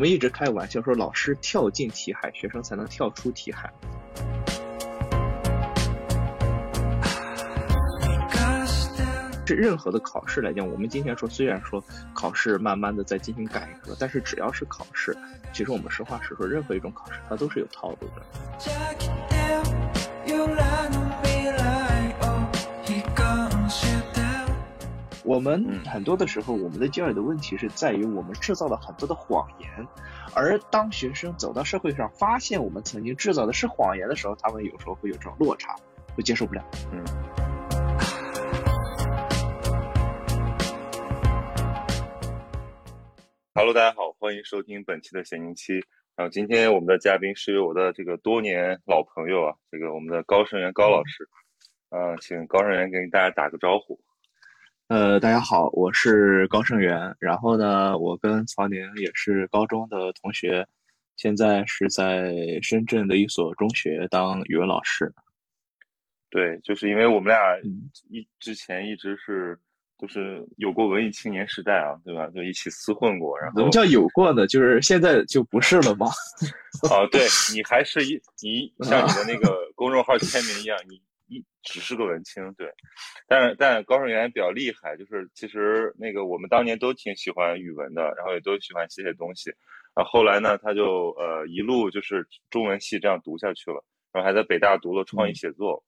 我们一直开玩笑说，老师跳进题海，学生才能跳出题海。这任何的考试来讲，我们今天说，虽然说考试慢慢的在进行改革，但是只要是考试，其实我们实话实说，任何一种考试它都是有套路的。我们很多的时候，我们的教育的问题是在于我们制造了很多的谎言，而当学生走到社会上，发现我们曾经制造的是谎言的时候，他们有时候会有这种落差，会接受不了。嗯。Hello，大家好，欢迎收听本期的闲宁期。然后今天我们的嘉宾是我的这个多年老朋友啊，这个我们的高胜元高老师。嗯，请高胜元跟大家打个招呼。呃，大家好，我是高胜元。然后呢，我跟曹宁也是高中的同学，现在是在深圳的一所中学当语文老师。对，就是因为我们俩一之前一直是都是有过文艺青年时代啊，对吧？就一起厮混过。然后怎么叫有过呢？就是现在就不是了吗？哦，对你还是一你像你的那个公众号签名一样，你。一只是个文青，对，但是但高胜元比较厉害，就是其实那个我们当年都挺喜欢语文的，然后也都喜欢写写东西，啊，后来呢，他就呃一路就是中文系这样读下去了，然后还在北大读了创意写作，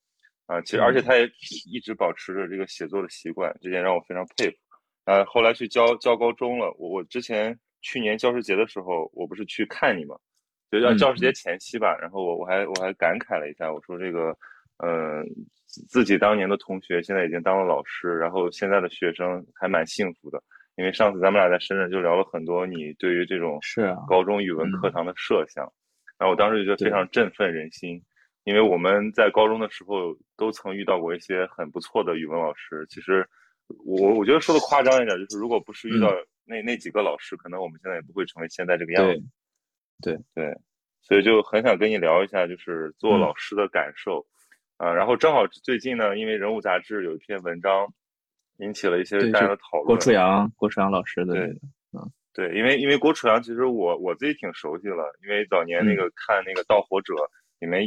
啊，其实而且他也一直保持着这个写作的习惯，这点让我非常佩服。啊，后来去教教高中了，我我之前去年教师节的时候，我不是去看你嘛，就叫教师节前夕吧，然后我我还我还感慨了一下，我说这个。嗯，自己当年的同学现在已经当了老师，然后现在的学生还蛮幸福的。因为上次咱们俩在深圳就聊了很多你对于这种是啊高中语文课堂的设想，然后我当时就觉得非常振奋人心。因为我们在高中的时候都曾遇到过一些很不错的语文老师。其实我我觉得说的夸张一点，就是如果不是遇到那那几个老师，可能我们现在也不会成为现在这个样子。对对，所以就很想跟你聊一下，就是做老师的感受。啊，然后正好最近呢，因为人物杂志有一篇文章，引起了一些大家的讨论。郭楚阳，郭楚阳老师的，对嗯，对，因为因为郭楚阳其实我我自己挺熟悉了，因为早年那个看那个《盗火者》里面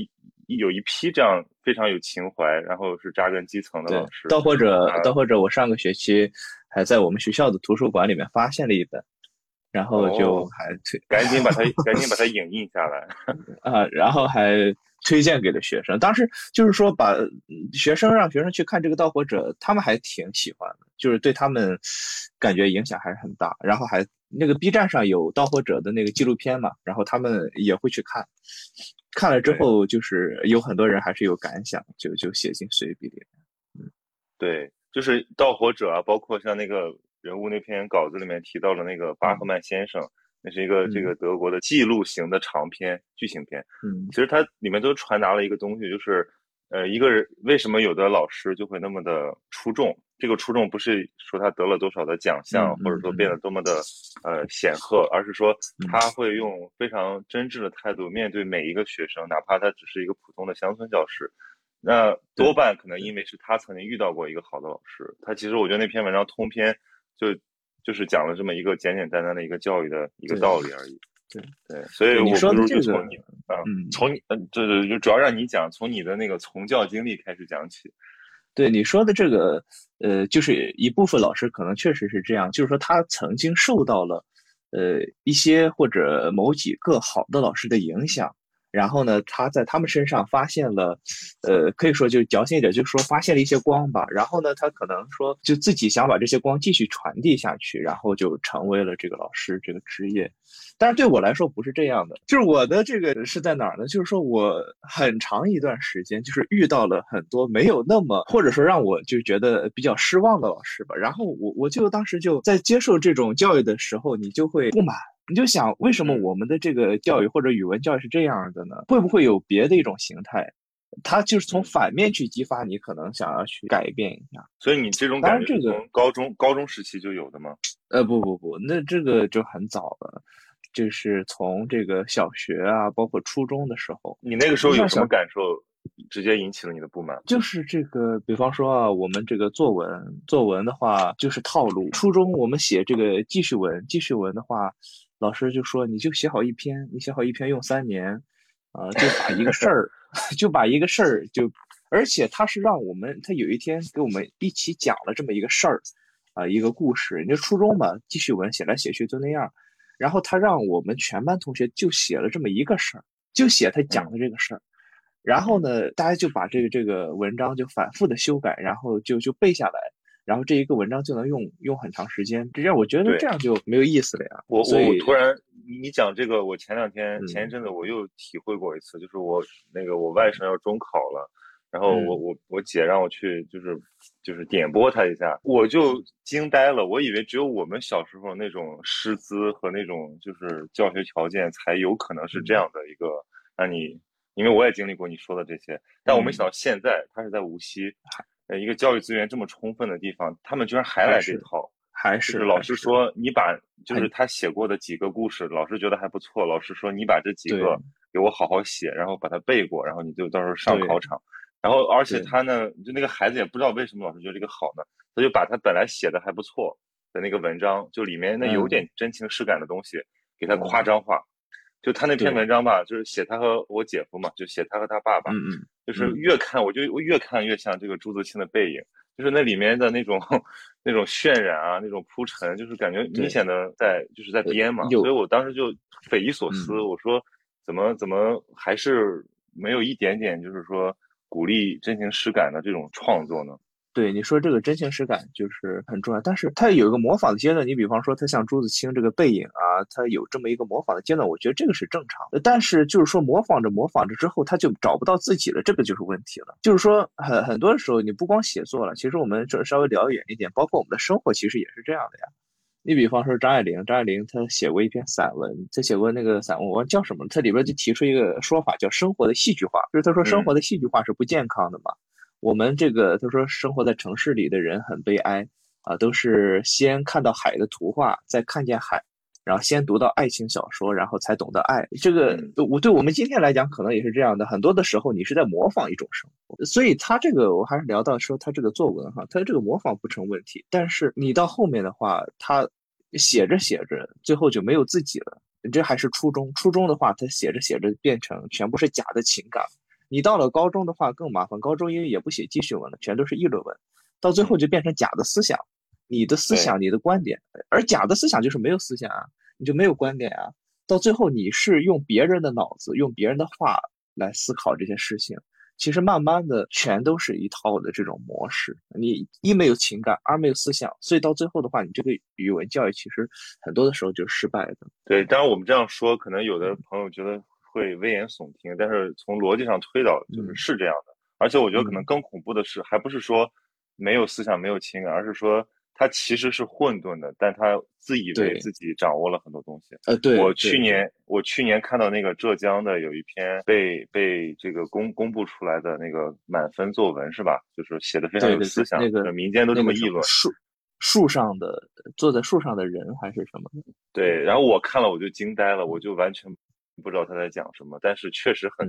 有一批这样非常有情怀，然后是扎根基层的老师。盗火者，盗火者，我上个学期还在我们学校的图书馆里面发现了一本，然后就还赶紧把它 赶紧把它影印下来啊，然后还。推荐给了学生，当时就是说把学生让学生去看这个《盗火者》，他们还挺喜欢的，就是对他们感觉影响还是很大。然后还那个 B 站上有《盗火者》的那个纪录片嘛，然后他们也会去看，看了之后就是有很多人还是有感想，就就写进随笔里。嗯，对，就是《盗火者》啊，包括像那个人物那篇稿子里面提到了那个巴赫曼先生。那是一个这个德国的记录型的长篇剧情片，嗯，其实它里面都传达了一个东西，就是，呃，一个人为什么有的老师就会那么的出众？这个出众不是说他得了多少的奖项，或者说变得多么的呃显赫，而是说他会用非常真挚的态度面对每一个学生，哪怕他只是一个普通的乡村教师，那多半可能因为是他曾经遇到过一个好的老师。他其实我觉得那篇文章通篇就。就是讲了这么一个简简单单的一个教育的一个道理而已。对对，所以你说的这个，嗯，从你嗯，对对，就主要让你讲，从你的那个从教经历开始讲起。对你说的这个，呃，就是一部分老师可能确实是这样，就是说他曾经受到了呃一些或者某几个好的老师的影响。然后呢，他在他们身上发现了，呃，可以说就矫情一点，就是说发现了一些光吧。然后呢，他可能说就自己想把这些光继续传递下去，然后就成为了这个老师这个职业。但是对我来说不是这样的，就是我的这个是在哪儿呢？就是说我很长一段时间就是遇到了很多没有那么或者说让我就觉得比较失望的老师吧。然后我我就当时就在接受这种教育的时候，你就会不满。你就想，为什么我们的这个教育或者语文教育是这样的呢？会不会有别的一种形态？它就是从反面去激发你，可能想要去改变一下。所以你这种感觉从高中高中时期就有的吗？呃，不不不，那这个就很早了，就是从这个小学啊，包括初中的时候。你那个时候有什么感受？直接引起了你的不满，就是这个，比方说啊，我们这个作文，作文的话就是套路。初中我们写这个记叙文，记叙文的话，老师就说你就写好一篇，你写好一篇用三年，呃，就把一个事儿，就把一个事儿就，而且他是让我们，他有一天给我们一起讲了这么一个事儿，啊，一个故事。人家初中嘛，记叙文写来写去就那样，然后他让我们全班同学就写了这么一个事儿，就写他讲的这个事儿，然后呢，大家就把这个这个文章就反复的修改，然后就就背下来。然后这一个文章就能用用很长时间，这样我觉得这样就没有意思了呀。我我我突然你讲这个，我前两天前一阵子我又体会过一次，就是我那个我外甥要中考了，然后我我我姐让我去就是就是点拨他一下，我就惊呆了，我以为只有我们小时候那种师资和那种就是教学条件才有可能是这样的一个让你，因为我也经历过你说的这些，但我没想到现在他是在无锡。呃，一个教育资源这么充分的地方，他们居然还来这套，还是老师说你把就是他写过的几个故事，老师觉得还不错，老师说你把这几个给我好好写，然后把它背过，然后你就到时候上考场。然后而且他呢，就那个孩子也不知道为什么老师觉得这个好呢，他就把他本来写的还不错的那个文章，就里面那有点真情实感的东西，给他夸张化。就他那篇文章吧，就是写他和我姐夫嘛，就写他和他爸爸，嗯嗯，就是越看我就我越看越像这个朱自清的背影，就是那里面的那种那种渲染啊，那种铺陈，就是感觉明显的在就是在编嘛，所以我当时就匪夷所思，我说怎么怎么还是没有一点点就是说鼓励真情实感的这种创作呢？对你说这个真情实感就是很重要，但是它有一个模仿的阶段。你比方说，他像朱自清这个背影啊，他有这么一个模仿的阶段，我觉得这个是正常。但是就是说模仿着模仿着之后，他就找不到自己了，这个就是问题了。就是说很很多时候你不光写作了，其实我们这稍微聊远一点，包括我们的生活其实也是这样的呀。你比方说张爱玲，张爱玲她写过一篇散文，她写过那个散文，我忘叫什么，她里边就提出一个说法叫生活的戏剧化，就是她说生活的戏剧化是不健康的嘛。我们这个他说生活在城市里的人很悲哀啊，都是先看到海的图画，再看见海，然后先读到爱情小说，然后才懂得爱。这个我对我们今天来讲可能也是这样的，很多的时候你是在模仿一种生活。所以他这个我还是聊到说他这个作文哈，他这个模仿不成问题，但是你到后面的话，他写着写着最后就没有自己了。这还是初中，初中的话他写着写着变成全部是假的情感。你到了高中的话更麻烦，高中因为也不写记叙文了，全都是议论文，到最后就变成假的思想，你的思想、你的观点，而假的思想就是没有思想啊，你就没有观点啊，到最后你是用别人的脑子、用别人的话来思考这些事情，其实慢慢的全都是一套的这种模式，你一没有情感，二没有思想，所以到最后的话，你这个语文教育其实很多的时候就是失败的。对，当然我们这样说，可能有的朋友觉得。会危言耸听，但是从逻辑上推导，就是是这样的。而且我觉得可能更恐怖的是，还不是说没有思想、没有情感，而是说他其实是混沌的，但他自以为自己掌握了很多东西。呃，对。我去年我去年看到那个浙江的有一篇被被这个公公布出来的那个满分作文是吧？就是写的非常有思想，那个民间都这么议论。树树上的坐在树上的人还是什么？对。然后我看了我就惊呆了，我就完全。不知道他在讲什么，但是确实很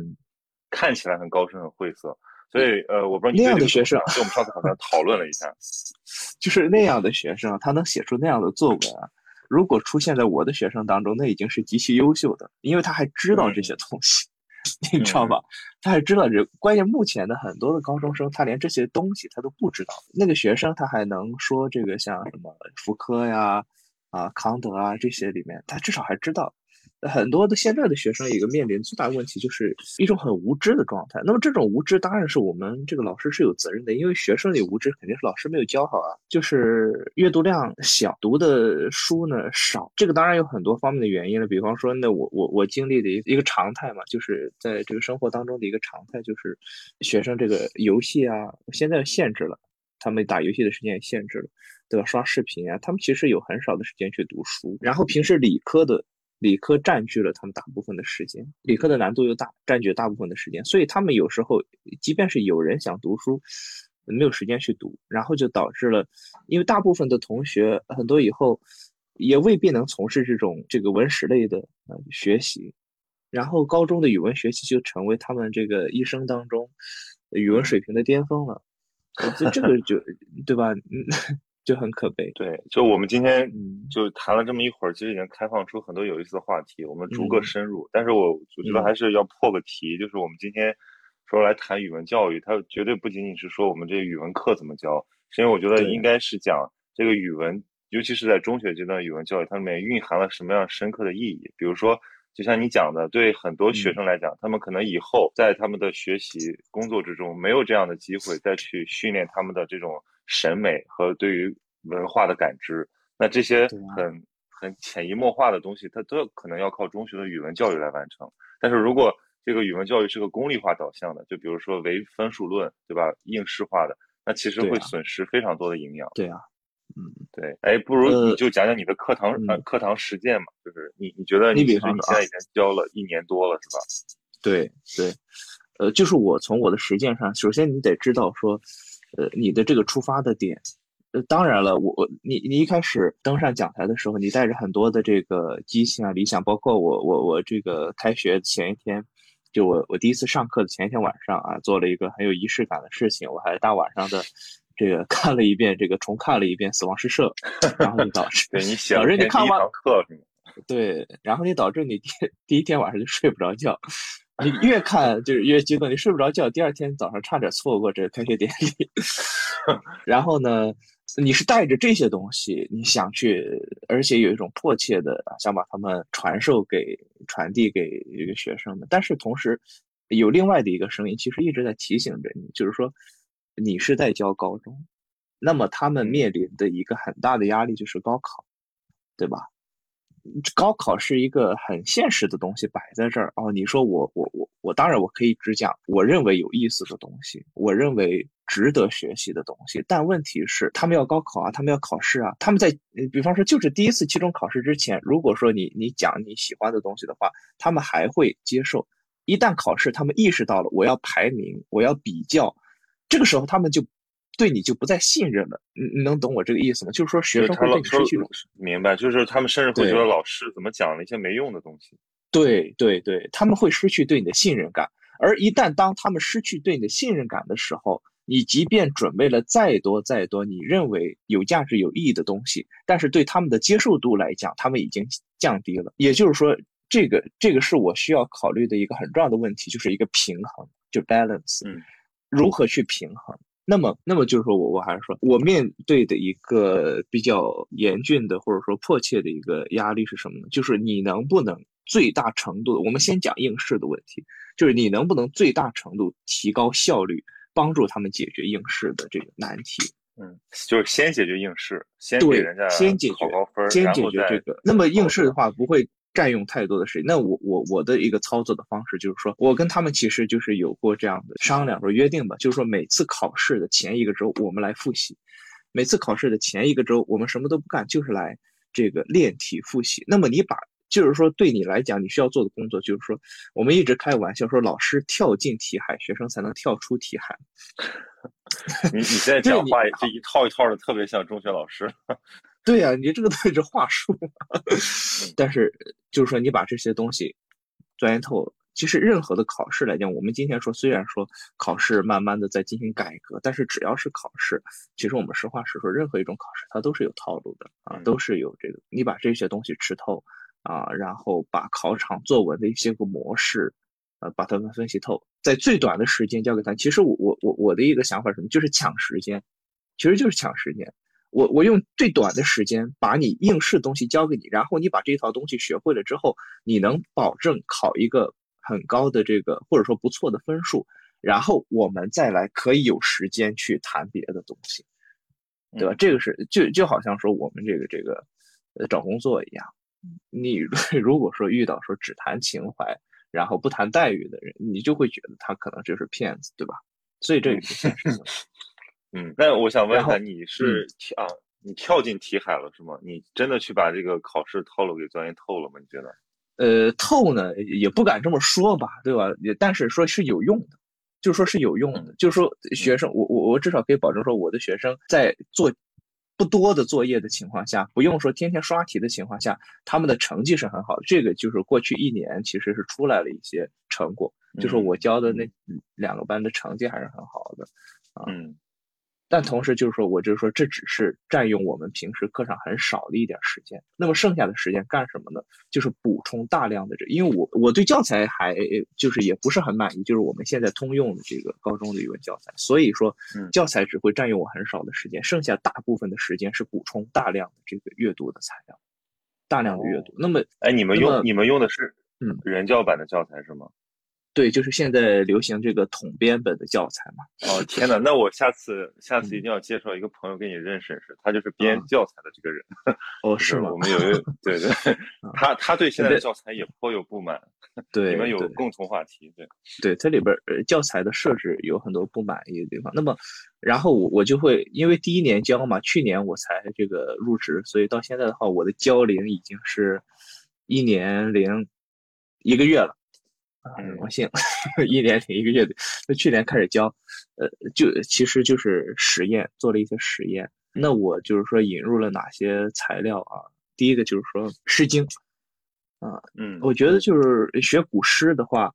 看起来很高深、很晦涩。所以，呃，我不知道你那样的学生，就我们上次好像 讨论了一下，就是那样的学生，他能写出那样的作文啊，如果出现在我的学生当中，那已经是极其优秀的，因为他还知道这些东西，你知道吧？他还知道这。关键目前的很多的高中生，他连这些东西他都不知道。那个学生他还能说这个像什么福柯呀、啊康德啊这些里面，他至少还知道。很多的现在的学生一个面临最大的问题就是一种很无知的状态。那么这种无知当然是我们这个老师是有责任的，因为学生的无知肯定是老师没有教好啊。就是阅读量小，读的书呢少，这个当然有很多方面的原因了。比方说，那我我我经历的一一个常态嘛，就是在这个生活当中的一个常态，就是学生这个游戏啊，现在限制了他们打游戏的时间也限制了，对吧？刷视频啊，他们其实有很少的时间去读书。然后平时理科的。理科占据了他们大部分的时间，理科的难度又大，占据了大部分的时间，所以他们有时候，即便是有人想读书，没有时间去读，然后就导致了，因为大部分的同学很多以后也未必能从事这种这个文史类的呃学习，然后高中的语文学习就成为他们这个一生当中语文水平的巅峰了，这这个就对吧？嗯。就很可悲。对，就我们今天就谈了这么一会儿，其实已经开放出很多有意思的话题，我们逐个深入。但是我我觉得还是要破个题，就是我们今天说来谈语文教育，它绝对不仅仅是说我们这个语文课怎么教，是因为我觉得应该是讲这个语文，尤其是在中学阶段语文教育，它里面蕴含了什么样深刻的意义。比如说，就像你讲的，对很多学生来讲，他们可能以后在他们的学习工作之中没有这样的机会再去训练他们的这种审美和对于文化的感知。那这些很很潜移默化的东西，它都可能要靠中学的语文教育来完成。但是如果这个语文教育是个功利化导向的，就比如说唯分数论，对吧？应试化的，那其实会损失非常多的营养。对啊，嗯，对。哎，不如你就讲讲你的课堂呃课堂实践嘛，就是你你觉得你比方你现在已经教了一年多了，是吧？对对，呃，就是我从我的实践上，首先你得知道说，呃，你的这个出发的点。呃当然了，我我你你一开始登上讲台的时候，你带着很多的这个激情啊、理想，包括我我我这个开学前一天，就我我第一次上课的前一天晚上啊，做了一个很有仪式感的事情，我还大晚上的这个看了一遍这个重看了一遍《死亡诗社》，然后就导致对你写导致你看完课？对，然后你导致你第第一天晚上就睡不着觉，你越看就是越激动，你睡不着觉，第二天早上差点错过这个开学典礼，然后呢？你是带着这些东西，你想去，而且有一种迫切的想把它们传授给、传递给这个学生的。但是同时，有另外的一个声音，其实一直在提醒着你，就是说，你是在教高中，那么他们面临的一个很大的压力就是高考，对吧？高考是一个很现实的东西摆在这儿哦。你说我我我我，当然我可以只讲我认为有意思的东西，我认为值得学习的东西。但问题是，他们要高考啊，他们要考试啊。他们在比方说就是第一次期中考试之前，如果说你你讲你喜欢的东西的话，他们还会接受。一旦考试，他们意识到了我要排名，我要比较，这个时候他们就。对你就不再信任了，你你能懂我这个意思吗？就是说学生会对你失去明白，就是他们甚至会觉得老师怎么讲了一些没用的东西。对对对，他们会失去对你的信任感，而一旦当他们失去对你的信任感的时候，你即便准备了再多再多你认为有价值有意义的东西，但是对他们的接受度来讲，他们已经降低了。也就是说，这个这个是我需要考虑的一个很重要的问题，就是一个平衡，就 balance，嗯，如何去平衡？那么，那么就是说我我还是说，我面对的一个比较严峻的或者说迫切的一个压力是什么呢？就是你能不能最大程度的，我们先讲应试的问题，就是你能不能最大程度提高效率，帮助他们解决应试的这个难题？嗯，就是先解决应试，先给人家先解决考高分，先解决这个。那么应试的话不会。占用太多的时间，那我我我的一个操作的方式就是说，我跟他们其实就是有过这样的商量或约定吧，就是说每次考试的前一个周我们来复习，每次考试的前一个周我们什么都不干，就是来这个练题复习。那么你把就是说对你来讲你需要做的工作，就是说我们一直开玩笑说老师跳进题海，学生才能跳出题海。你你现在 讲话这一套一套的，特别像中学老师。对呀，你这个都是话术，但是就是说你把这些东西钻研透，其实任何的考试来讲，我们今天说虽然说考试慢慢的在进行改革，但是只要是考试，其实我们实话实说，任何一种考试它都是有套路的啊，都是有这个，你把这些东西吃透啊，然后把考场作文的一些个模式，呃，把它们分析透，在最短的时间交给他。其实我我我我的一个想法是什么？就是抢时间，其实就是抢时间。我我用最短的时间把你应试东西教给你，然后你把这套东西学会了之后，你能保证考一个很高的这个或者说不错的分数，然后我们再来可以有时间去谈别的东西，对吧？这个是就就好像说我们这个这个呃找工作一样，你 如果说遇到说只谈情怀，然后不谈待遇的人，你就会觉得他可能就是骗子，对吧？所以这也是现实的。嗯，那我想问一下，你是跳啊？你跳进题海了是吗？你真的去把这个考试套路给钻研透了吗？你觉得？呃，透呢也不敢这么说吧，对吧？也但是说是有用的，就说是有用的，就是说学生，我我我至少可以保证说，我的学生在做不多的作业的情况下，不用说天天刷题的情况下，他们的成绩是很好的。这个就是过去一年其实是出来了一些成果，就是我教的那两个班的成绩还是很好的啊。嗯。但同时就是说，我就是说，这只是占用我们平时课上很少的一点时间。那么剩下的时间干什么呢？就是补充大量的这，因为我我对教材还就是也不是很满意，就是我们现在通用的这个高中的语文教材，所以说教材只会占用我很少的时间，剩下大部分的时间是补充大量的这个阅读的材料，大量的阅读。那么，哎，你们用你们用的是嗯人教版的教材是吗？对，就是现在流行这个统编本的教材嘛。哦，天哪！那我下次下次一定要介绍一个朋友给你认识认识，他就是编教材的这个人。哦，是吗？我们有一个，对对，他他对现在的教材也颇有不满。对，你们有共同话题。对，对，这里边教材的设置有很多不满意的地方。那么，然后我我就会因为第一年教嘛，去年我才这个入职，所以到现在的话，我的教龄已经是一年零一个月了。很荣幸，一年停一个月的。那去年开始教，呃，就其实就是实验，做了一些实验。那我就是说引入了哪些材料啊？第一个就是说《诗经》，啊，嗯，我觉得就是学古诗的话，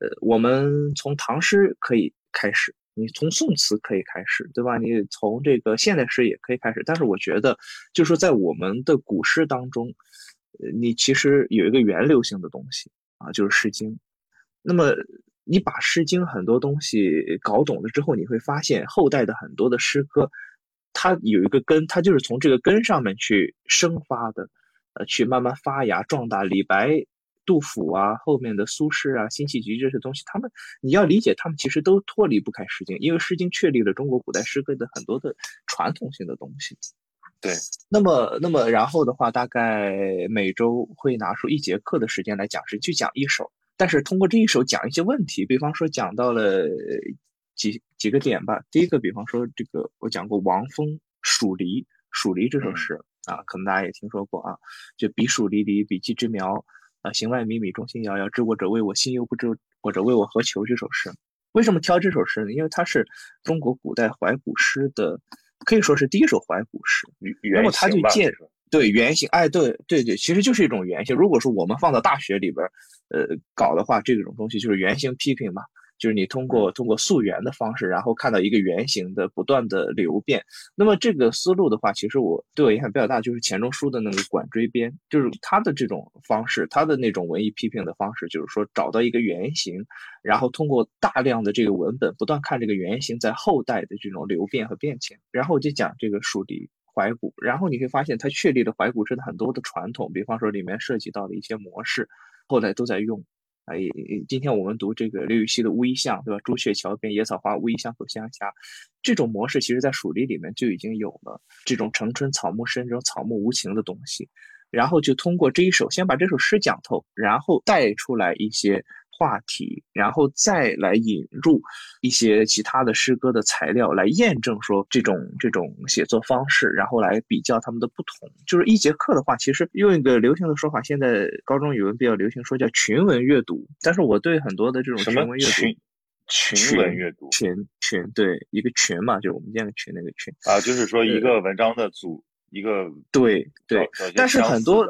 呃，我们从唐诗可以开始，你从宋词可以开始，对吧？你从这个现代诗也可以开始。但是我觉得，就是说在我们的古诗当中，呃，你其实有一个源流性的东西啊，就是《诗经》。那么，你把《诗经》很多东西搞懂了之后，你会发现后代的很多的诗歌，它有一个根，它就是从这个根上面去生发的，呃，去慢慢发芽壮大。李白、杜甫啊，后面的苏轼啊、辛弃疾这些东西，他们你要理解，他们其实都脱离不开《诗经》，因为《诗经》确立了中国古代诗歌的很多的传统性的东西。对，那么，那么然后的话，大概每周会拿出一节课的时间来讲诗，去讲一首。但是通过这一首讲一些问题，比方说讲到了几几个点吧。第一个，比方说这个我讲过王峰《蜀离》，《蜀离》这首诗啊，可能大家也听说过啊。就彼黍离离，彼稷之苗啊，行万里，米中心遥遥。知我者谓我心忧，不知我者谓我何求。这首诗为什么挑这首诗呢？因为它是中国古代怀古诗的，可以说是第一首怀古诗。那么它就借对原型，哎，对对对，其实就是一种原型。如果说我们放到大学里边，呃，搞的话，这种东西就是原型批评嘛，就是你通过通过溯源的方式，然后看到一个原型的不断的流变。那么这个思路的话，其实我对我影响比较大，就是钱钟书的那个《管锥编》，就是他的这种方式，他的那种文艺批评的方式，就是说找到一个原型，然后通过大量的这个文本，不断看这个原型在后代的这种流变和变迁。然后我就讲这个树立怀古，然后你会发现它确立了怀古真的很多的传统，比方说里面涉及到的一些模式。后来都在用，哎，今天我们读这个刘禹锡的《乌衣巷》，对吧？朱雀桥边野草花，乌衣巷口香霞。这种模式其实在《蜀地》里面就已经有了，这种城春草木深，这种草木无情的东西。然后就通过这一首，先把这首诗讲透，然后带出来一些。话题，然后再来引入一些其他的诗歌的材料，来验证说这种这种写作方式，然后来比较他们的不同。就是一节课的话，其实用一个流行的说法，现在高中语文比较流行说叫群文阅读。但是我对很多的这种群文阅读，群文阅读，群群对一个群嘛，就是我们建个群那个群啊，就是说一个文章的组一个对对，但是很多。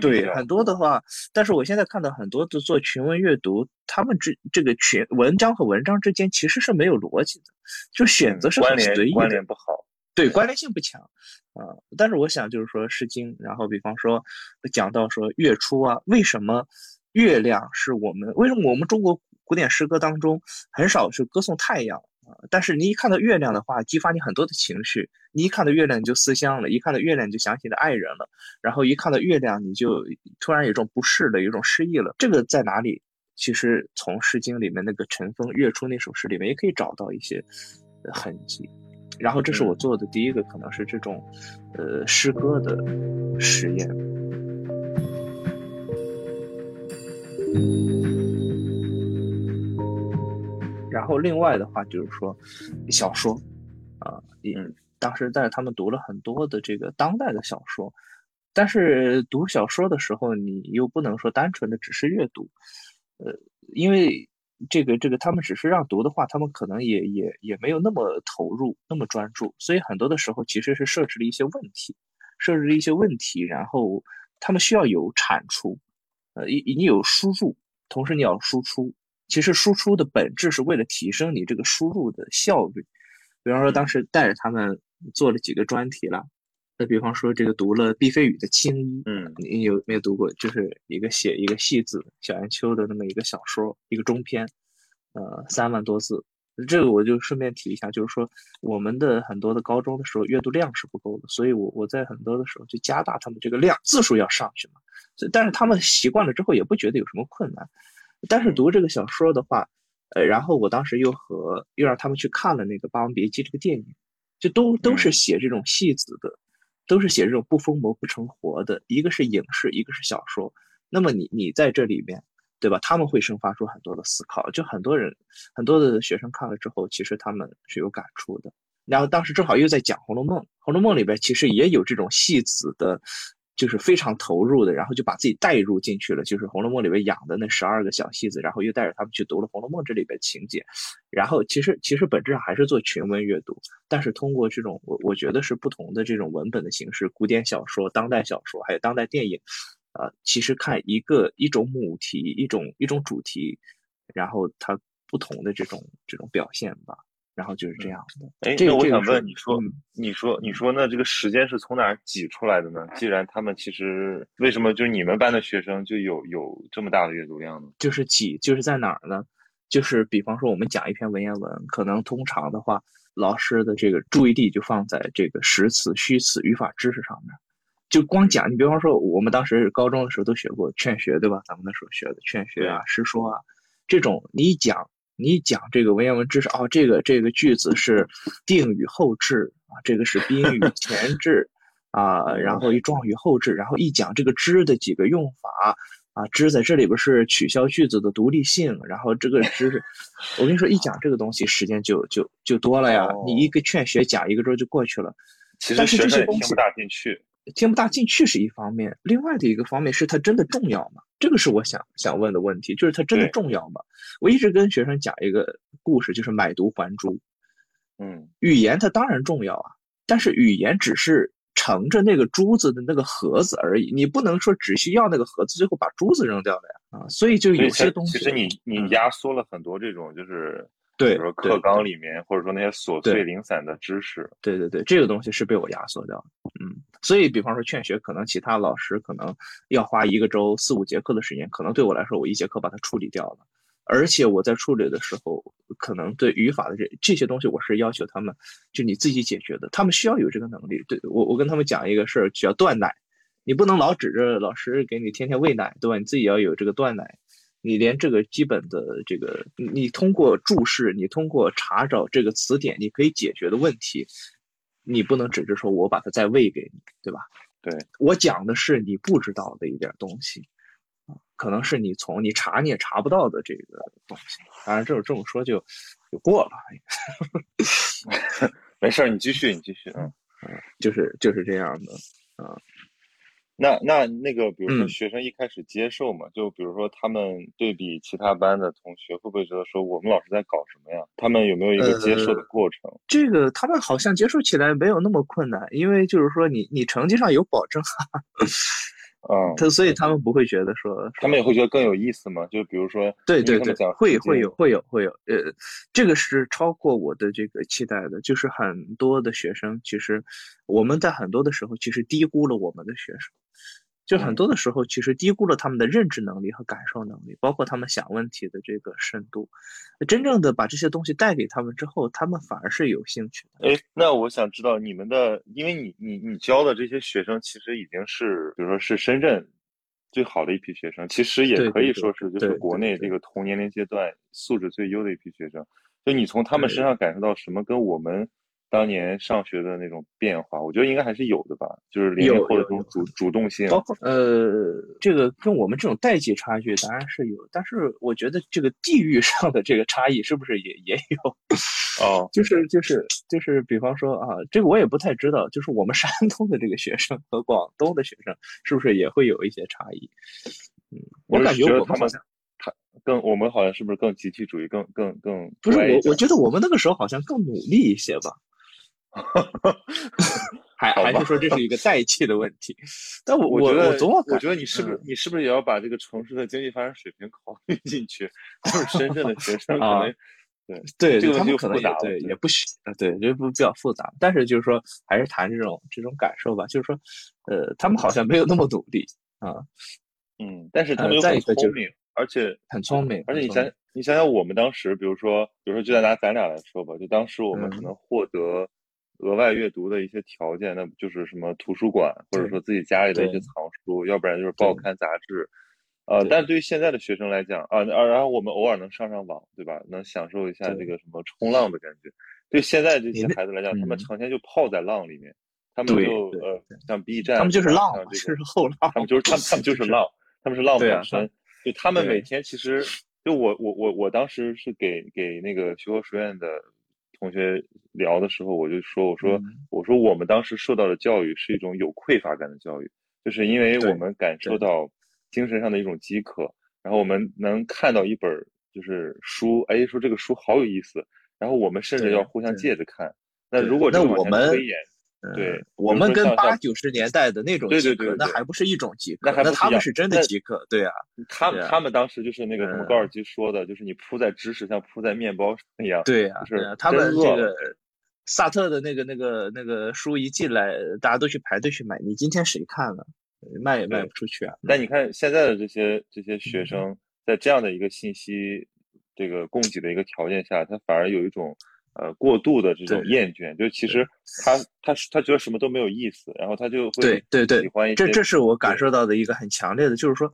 对很多的话，但是我现在看到很多的做群文阅读，他们之这个群文章和文章之间其实是没有逻辑的，就选择是很随意的，关联不好，对关联性不强啊。但是我想就是说《诗经》，然后比方说讲到说月初啊，为什么月亮是我们？为什么我们中国古典诗歌当中很少去歌颂太阳？但是你一看到月亮的话，激发你很多的情绪。你一看到月亮你就思乡了，一看到月亮你就想起了爱人了，然后一看到月亮你就突然有种不适的，有种失意了。这个在哪里？其实从《诗经》里面那个“晨风月出”那首诗里面也可以找到一些痕迹。然后这是我做的第一个，可能是这种呃诗歌的实验。然后另外的话就是说，小说，啊，嗯，当时带着他们读了很多的这个当代的小说，但是读小说的时候，你又不能说单纯的只是阅读，呃，因为这个这个他们只是让读的话，他们可能也也也没有那么投入，那么专注，所以很多的时候其实是设置了一些问题，设置了一些问题，然后他们需要有产出，呃，你你有输入，同时你要输出。其实输出的本质是为了提升你这个输入的效率，比方说当时带着他们做了几个专题了。那比方说这个读了毕飞宇的《青衣》，嗯，你有没有读过？就是一个写一个戏子小岩丘的那么一个小说，一个中篇，呃，三万多字。这个我就顺便提一下，就是说我们的很多的高中的时候阅读量是不够的，所以我我在很多的时候就加大他们这个量，字数要上去嘛。但是他们习惯了之后也不觉得有什么困难。但是读这个小说的话，呃，然后我当时又和又让他们去看了那个《霸王别姬》这个电影，就都都是写这种戏子的，都是写这种不疯魔不成活的，一个是影视，一个是小说。那么你你在这里面。对吧？他们会生发出很多的思考，就很多人、很多的学生看了之后，其实他们是有感触的。然后当时正好又在讲《红楼梦》，《红楼梦》里边其实也有这种戏子的，就是非常投入的，然后就把自己带入进去了。就是《红楼梦》里边养的那十二个小戏子，然后又带着他们去读了《红楼梦》这里边情节。然后其实其实本质上还是做群文阅读，但是通过这种我我觉得是不同的这种文本的形式，古典小说、当代小说还有当代电影。啊，其实看一个一种母题，一种一种主题，然后它不同的这种这种表现吧，然后就是这样的。哎，那我想问你说，你说你说那这个时间是从哪儿挤出来的呢？既然他们其实为什么就是你们班的学生就有有这么大的阅读量呢？就是挤，就是在哪儿呢？就是比方说我们讲一篇文言文，可能通常的话，老师的这个注意力就放在这个实词、虚词、语法知识上面。就光讲，你比方说，我们当时高中的时候都学过《劝学》，对吧？咱们那时候学的《劝学》啊，《诗说》啊，这种你一讲，你一讲这个文言文知识，哦，这个这个句子是定语后置啊，这个是宾语前置啊，然后一状语后置，然后一讲这个“之”的几个用法啊，“之”在这里边是取消句子的独立性，然后这个“之”，我跟你说，一讲这个东西，时间就就就多了呀。你一个《劝学》讲一个周就过去了，其实学生听不大进去。听不大进去是一方面，另外的一个方面是它真的重要吗？这个是我想想问的问题，就是它真的重要吗？我一直跟学生讲一个故事，就是买椟还珠。嗯，语言它当然重要啊，但是语言只是盛着那个珠子的那个盒子而已，你不能说只需要那个盒子，最后把珠子扔掉了呀啊！所以就有些东西，其实你你压缩了很多这种就是。对，比如说课纲里面，或者说那些琐碎零散的知识，对对对，这个东西是被我压缩掉的。嗯，所以比方说劝学，可能其他老师可能要花一个周四五节课的时间，可能对我来说，我一节课把它处理掉了。而且我在处理的时候，可能对语法的这这些东西，我是要求他们就你自己解决的，他们需要有这个能力。对我，我跟他们讲一个事儿，叫断奶，你不能老指着老师给你天天喂奶，对吧？你自己要有这个断奶。你连这个基本的这个，你通过注释，你通过查找这个词典，你可以解决的问题，你不能只是说我把它再喂给你，对吧？对我讲的是你不知道的一点东西，可能是你从你查你也查不到的这个东西。当然，这种这么说就就过了。没事儿，你继续，你继续，嗯嗯，就是就是这样的，啊。那那那个，比如说学生一开始接受嘛，就比如说他们对比其他班的同学，会不会觉得说我们老师在搞什么呀？他们有没有一个接受的过程？这个他们好像接受起来没有那么困难，因为就是说你你成绩上有保证。嗯，他所以他们不会觉得说，他们也会觉得更有意思嘛？就比如说，对对对，会会有会有会有，呃，这个是超过我的这个期待的。就是很多的学生，其实我们在很多的时候，其实低估了我们的学生。就很多的时候，其实低估了他们的认知能力和感受能力，包括他们想问题的这个深度。真正的把这些东西带给他们之后，他们反而是有兴趣的。哎，那我想知道你们的，因为你你你教的这些学生，其实已经是，比如说是深圳最好的一批学生，其实也可以说是就是国内这个同年龄阶段素质最优的一批学生。就你从他们身上感受到什么？跟我们。当年上学的那种变化，我觉得应该还是有的吧，就是零零后的这种主主动性。包括呃，这个跟我们这种代际差距当然是有，但是我觉得这个地域上的这个差异是不是也也有？哦，就是就是就是，比方说啊，这个我也不太知道，就是我们山东的这个学生和广东的学生是不是也会有一些差异？嗯，我感觉我们好像他更我们好像是不是更集体主义，更更更不是我我觉得我们那个时候好像更努力一些吧。还还是说这是一个代际的问题？但我我觉得，我觉得你是不是你是不是也要把这个城市的经济发展水平考虑进去？就是深圳的学生可能对，对，这个他们可能也问题就复杂了。对，也不需呃，对，就不比较复杂。但是就是说，还是谈这种这种感受吧。就是说，呃，他们好像没有那么努力啊，嗯，但是他呃们又很聪明，而且很聪明，而且你想很聪明你想想，我们当时，比如说，比如说，就拿咱俩来说吧，就当时我们可嗯能获得额外阅读的一些条件，那就是什么图书馆，或者说自己家里的一些藏书，要不然就是报刊杂志。呃，对但对于现在的学生来讲啊，啊然后我们偶尔能上上网，对吧？能享受一下这个什么冲浪的感觉。对现在这些孩子来讲，他们嗯成天就泡在浪里面，他们对就呃，像 B 站，他们就是浪这个是后浪，他们就是他们他们就是浪，他们是浪本身。就他们每天其实就我我我我当时是给给那个学科书院的同学聊的时候，我就说我说、嗯我说我们当时受到的教育是一种有匮乏感的教育，就是因为我们感受到精神上的一种饥渴，然后我们能看到一本就是书，哎，说这个书好有意思，然后我们甚至要互相借着看。那如果这那我们对我们跟八九十年代的那种对饥渴，那还不是一种饥渴，那还他们是真的饥渴，对啊，他们他们当时就是那个什么嗯高尔基说的，就是你铺在知识像铺在面包上一样。对呀、就是、他们这个萨特的那个那个那个书一进来，大家都去排队去买。你今天谁看了？卖也卖不出去啊。但你看现在的这些这些学嗯生，在这样的一个信息这个供给的一个条件下，他反而有一种呃过度的这种厌倦，就其实他他他觉得什么都没有意思，然后他就会对对对喜欢一，些这这是我感受到的一个很强烈的，就是说，呃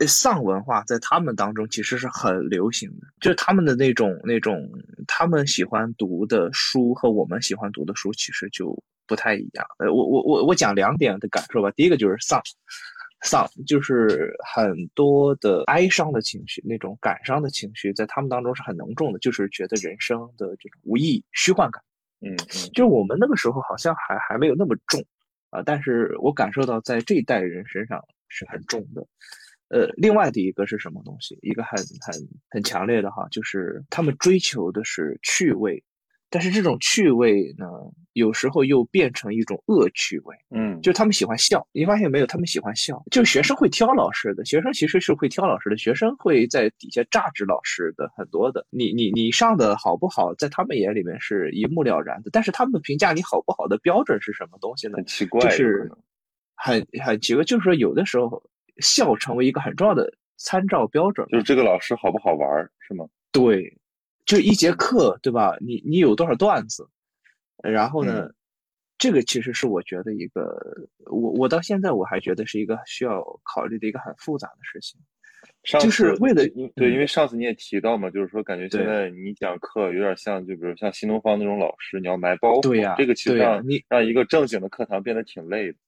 丧文化在他们当中其实是很流行的，就是他们的那种那种他们喜欢读的书和我们喜欢读的书其实就不太一样。呃，我我我我讲两点的感受吧，第一个就是丧。丧就是很多的哀伤的情绪，那种感伤的情绪，在他们当中是很浓重的，就是觉得人生的这种无意义、虚幻感。嗯嗯就我们那个时候好像还还没有那么重啊，但是我感受到在这一代人身上是很重的。呃，另外的一个是什么东西？一个很很很强烈的哈，就是他们追求的是趣味，但是这种趣味呢，有时候又变成一种恶趣味。嗯，就他们喜欢笑，你发现没有？他们喜欢笑。就学生会挑老师的，学生其实是会挑老师的，学生会在底下榨汁老师的很多的。你你你上的好不好，在他们眼里面是一目了然的。但是他们评价你好不好的标准是什么东西呢很？奇怪，就是很很奇怪，就是说有的时候笑成为一个很重要的参照标准。就是这个老师好不好玩儿是吗？对，就一节课，对吧？你你有多少段子？然后呢，嗯这个其实是我觉得一个，我我到现在我还觉得是一个需要考虑的一个很复杂的事情。上就是次为了对，因嗯为上次你也提到嘛，就是说感觉现在你讲课有点像，就比如像新东方那种老师，你要埋包袱，对呀这个其实让你让一个正经的课堂变得挺累的。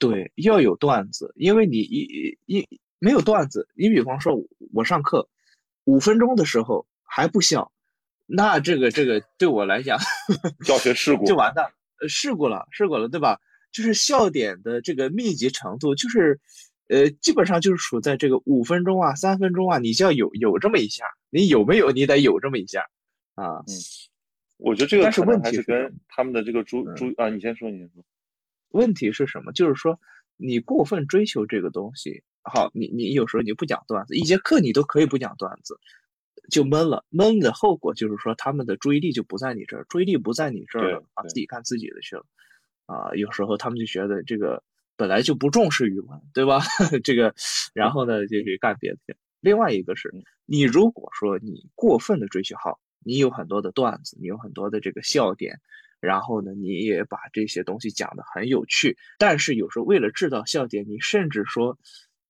对，要有段子，因为你一一没有段子，你比方说我上课五分钟的时候还不笑，那这个这个对我来讲 教学事 故就完蛋了，呃试过了，事故了，对吧？就是笑点的这个密集程度，就是呃，基本上就是处在这个五分钟啊、三分钟啊，你就要有有这么一下，你有没有？你得有这么一下啊。我觉得这个是可能还是跟他们的这个注嗯啊，你先说，你先说。问题是什么？就是说你过分追求这个东西，好，你你有时候你不讲段子，一节课你都可以不讲段子，就闷了。闷的后果就是说他们的注意力就不在你这儿，注意力不在你这儿了，啊，自己干自己的去了。啊，有时候他们就觉得这个本来就不重视语文，对吧？这个，然后呢就去干别的去。另外一个是嗯你如果说你过分的追求好，你有很多的段子，你有很多的这个笑点，然后呢，你也把这些东西讲得很有趣，但是有时候为了制造笑点，你甚至说，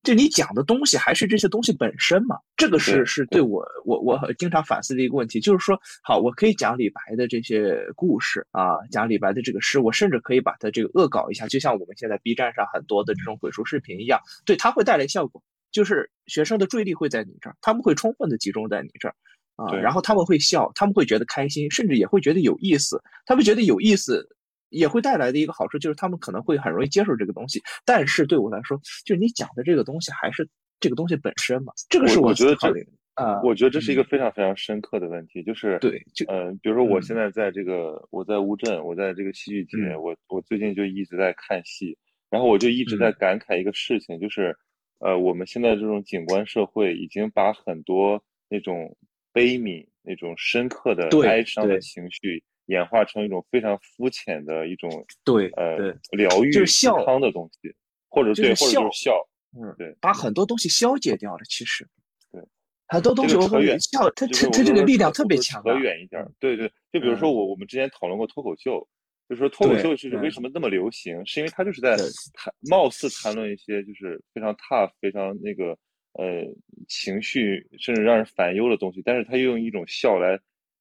就你讲的东西还是这些东西本身嘛？这个是是对我我我经常反思的一个问题，就是说，好，我可以讲李白的这些故事啊，讲李白的这个诗，我甚至可以把它这个恶搞一下，就像我们现在 B 站上很多的这种鬼畜视频一样，对，它会带来效果，就是学生的注意力会在你这儿，他们会充分的集中在你这儿。啊，对然后他们会笑，他们会觉得开心，甚至也会觉得有意思。他们觉得有意思，也会带来的一个好处就是他们可能会很容易接受这个东西。但是对我来说，就是你讲的这个东西还是这个东西本身嘛，这个是我我觉得这啊，我觉得这是一个嗯非常非常深刻的问题，就是对就呃，比如说我嗯现在在这个我在乌镇，我在这个戏剧节，嗯我我最近就一直在看戏，然后我就一直在嗯感慨一个事情，就是呃，我们现在这种景观社会已经把很多那种悲悯那种深刻的哀伤的情绪，演化成一种非常肤浅的一种对呃对，疗愈就是笑的东西，或者对，就是或者就是笑，嗯，对，把很多东西消解掉了。其实，对，很多东西我说这个扯远笑，它就是它它这个力量特别强啊。扯远一点儿，对对，就比如说嗯我我们之前讨论过脱口秀，就是说脱口对秀是为什么那么流行，是因为它就是在谈，貌似谈论一些就是非常 tough、非常那个呃情绪甚至让人烦忧的东西，但是他又用一种笑来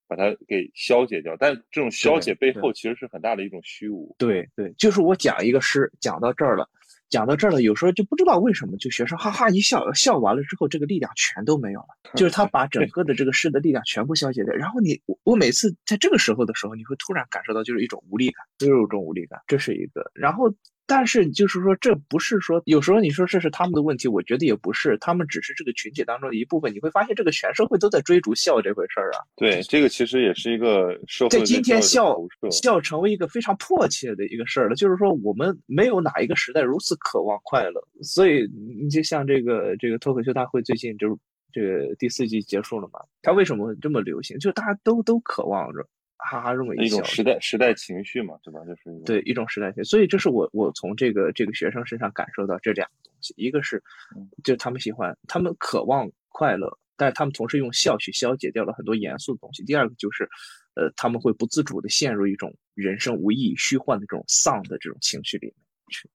把它给消解掉，但这种消解背后其实是很大的一种虚无。对对，就是我讲一个诗，讲到这儿了，讲到这儿了，有时候就不知道为什么，就学生哈哈一笑，笑完了之后，这个力量全都没有了，就是他把整个的这个诗的力量全部消解掉。然后你，我我每次在这个时候的时候，你会突然感受到就是一种无力感，就是一种无力感，这是一个。然后，但是就是说，这不是说有时候你说这是他们的问题，我觉得也不是，他们只是这个群体当中的一部分。你会发现，这个全社会都在追逐笑这回事儿啊。对，这个其实也是一个社会在今天笑。笑成为一个非常迫切的一个事儿了，就是说我们没有哪一个时代如此渴望快乐，所以你就像这个这个脱口秀大会最近就是这个第四季结束了嘛，它为什么这么流行？就大家都都渴望着哈哈这么笑一种，时代时代情绪嘛，对吧？就是一对一种时代性，所以这是我我从这个这个学生身上感受到这两个东西，一个是嗯就他们喜欢，他们渴望快乐，但是他们同时用笑去消解掉了很多严肃的东西。第二个就是，呃，他们会不自主的陷入一种人生无意义、虚幻的这种丧的这种情绪里面。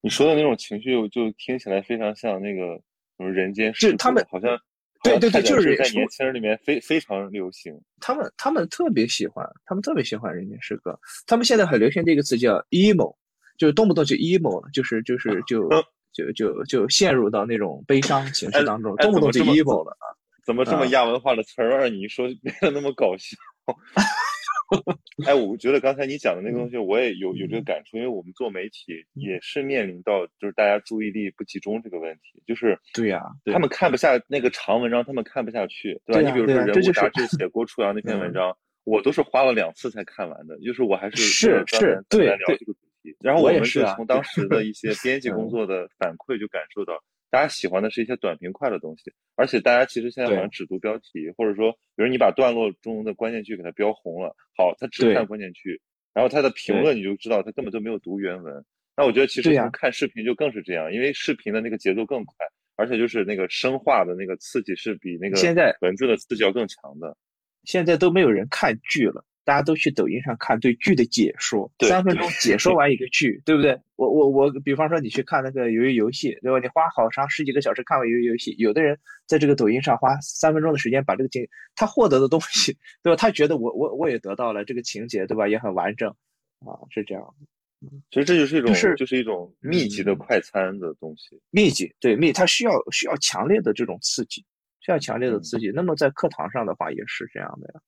你说的那种情绪，就听起来非常像那个什么人间世故就是他们好像对对对就是在年轻人里面非非常流行。他们他们特别喜欢，他们特别喜欢人间失格。他们现在很流行的一个词叫 emo，就是动不动就 emo 了，就是就是就就就就陷入到那种悲伤情绪当中，哎动不动就 emo 了啊。怎么这么啊亚文化的词儿让你一说变得那么搞笑？哎，我觉得刚才你讲的那个东西，我也有有这个感触，因为我们做媒体也是面临到就是大家注意力不集中这个问题，就是对呀对他们看不下那个长文章，他们看不下去，对吧？你比如说人物杂志写郭初阳那篇文嗯。章，我都是花了两次才看完的，就是我还是是专是门对对来聊这个主题，然后我们是从当时的一 些编辑工嗯。作的反馈就感受到。大家喜欢的是一些短平快的东西，而且大家其实现在好像只读标题，或者说，比如你把段落中的关键句给它标红了，好，他只看关键句，然后他的评论你就知道他根本就没有读原文。那我觉得其实从看视频就更是这样，因为视频的那个节奏更快，而且就是那个声化的那个刺激是比那个现在文字的刺激要更强的。现在都没有人看剧了，大家都去抖音上看对剧的解说，对三分钟 解说完一个剧，对不对？我我我，比方说你去看那个鱿鱼游戏，对吧？你花好长十几个小时看完鱿鱼游戏，有的人在这个抖音上花三分钟的时间把这个情，他获得的东西，对吧？他觉得我我我也得到了这个情节，对吧？也很完整，啊，是这样。其实这就是一种就是就是一种密集的嗯快餐的东西。密集，对密，它需要需要强烈的这种刺激，需要强烈的嗯刺激。那么在课堂上的话也是这样的呀，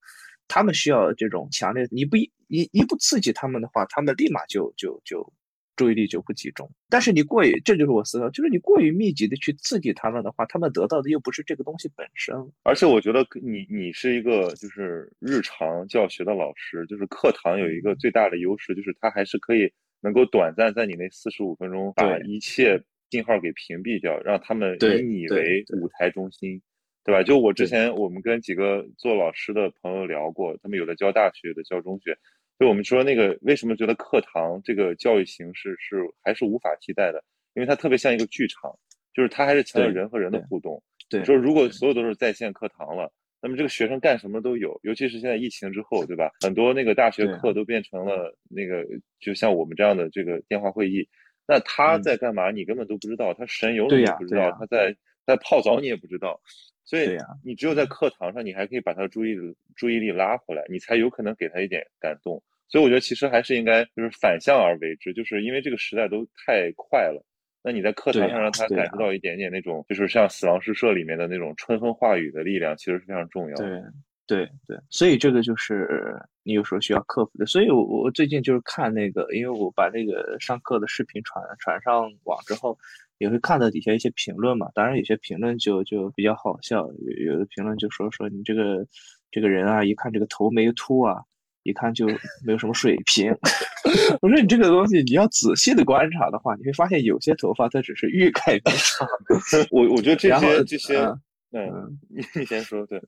他们需要这种强烈，你不一一一不刺激他们的话，他们立马就就就注意力就不集中。但是你过于，这就是我思考，就是你过于密集的去刺激他们的话，他们得到的又不是这个东西本身。而且我觉得你你是一个就是日常教学的老师，就是课堂有一个最大的优势，就是它还是可以能够短暂在你那四十五分钟把一切信号给屏蔽掉，让他们以你为舞台中心，对吧？就我之前我们跟几个做老师的朋友聊过，他们有的教大学，有的教中学，就我们说那个为什么觉得课堂这个教育形式是还是无法替代的，因为它特别像一个剧场，就是它还是强调人和人的互动。对你说如果所有都是在线课堂了，那么这个学生干什么都有，尤其是现在疫情之后，对吧？很多那个大学课都变成了那个，就像我们这样的这个电话会议。那他嗯在干嘛？你根本都不知道。他神游你也不知道，他在在泡澡你也不知道。所以你只有在课堂上，你还可以把他注意注意力拉回来，你才有可能给他一点感动。所以我觉得其实还是应该就是反向而为之，就是因为这个时代都太快了。那你在课堂上让他感受到一点点那种，就是像《死亡诗社》里面的那种春风化雨的力量，其实是非常重要的。对对对，所以这个就是你有时候需要克服的。所以我我最近就是看那个，因为我把那个上课的视频传传上网之后，也会看到底下一些评论嘛。当然有些评论就就比较好笑，有有的评论就说说你这个这个人啊，一看这个头没秃啊，一看就没有什么水平。我说你这个东西，你要仔细的观察的话，你会发现有些头发它只是欲盖弥彰。我我觉得这些这些嗯嗯，你你先说，对。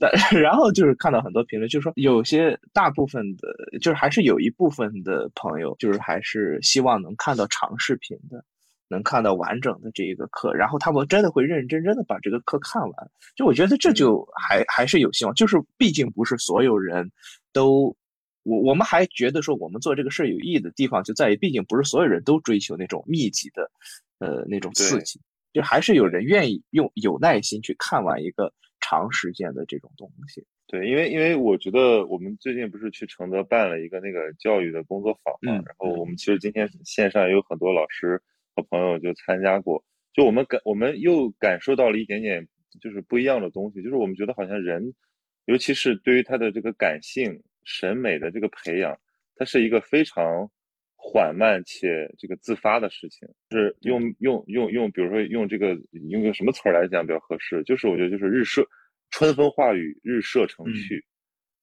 但 然后就是看到很多评论，就是说有些大部分的，就是还是有一部分的朋友，就是还是希望能看到长视频的，能看到完整的这一个课，然后他们真的会认认真真的把这个课看完。就我觉得这就还还是有希望，就是毕竟不是所有人都，我我们还觉得说我们做这个事儿有意义的地方就在于，毕竟不是所有人都追求那种密集的，呃，那种刺激。就还是有人愿意用有耐心去看完一个长时间的这种东西。对，因为因为我觉得我们最近不是去承德办了一个那个教育的工作坊嘛，然后我们其实今天线上也有很多老师和朋友就参加过，就我们感我们又感受到了一点点就是不一样的东西，就是我们觉得好像人，尤其是对于他的这个感性审美的这个培养，它是一个非常。缓慢且这个自发的事情，是用用用用，比如说用这个用个什么词儿来讲比较合适？就是我觉得就是日射，春风化雨，日射成趣。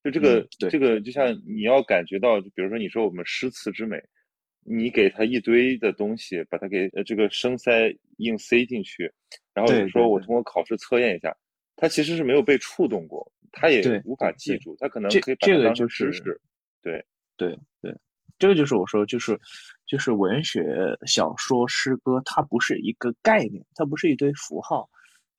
就这个这个，就像你要感觉到，就比如说你说我们诗词之美，你给他一堆的东西，把它给这个生塞硬塞进去，然后你说我通过考试测验一下，他其实是没有被触动过，他也无法记住，他可能可以把它当成知识。对对对。这个就是我说，就是，就是文学、小说、诗歌，它不是一个概念，它不是一堆符号，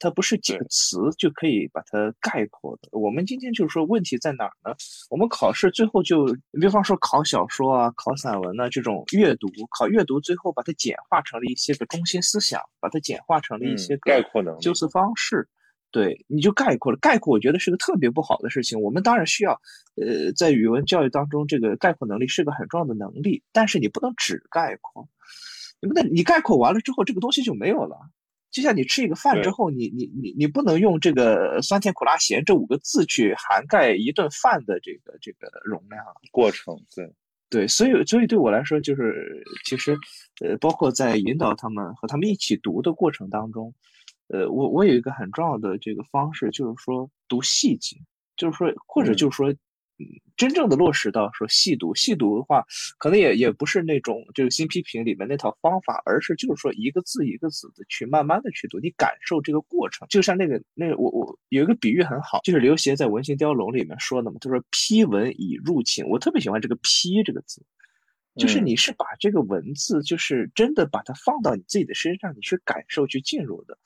它不是几个词就可以把它概括的。我们今天就是说，问题在哪儿呢？我们考试最后就，比方说考小说啊、考散文啊这种阅读，考阅读最后把它简化成了一些个中心思想，把它简化成了一些个概括能修辞方式。对，你就概括了。概括，我觉得是个特别不好的事情。我们当然需要，呃，在语文教育当中，这个概括能力是个很重要的能力。但是你不能只概括，你不能你概括完了之后，这个东西就没有了。就像你吃一个饭之后，你你你你不能用这个酸甜苦辣咸这五个字去涵盖一顿饭的这个这个容量过程。对对，所以所以对我来说，就是其实，呃，包括在引导他们和他们一起读的过程当中。呃，我我有一个很重要的这个方式，就是说读细节，就是说或者就是说，嗯，真正的落实到说细读，细读的话，可能也也不是那种就是新批评里面那套方法，而是就是说一个字一个字的去慢慢的去读，你感受这个过程，就像那个那个我我有一个比喻很好，就是刘勰在《文心雕龙》里面说的嘛，他说批文以入情，我特别喜欢这个批这个字，就是你是把这个文字就是真的把它放到你自己的身上，你去感受去进入的。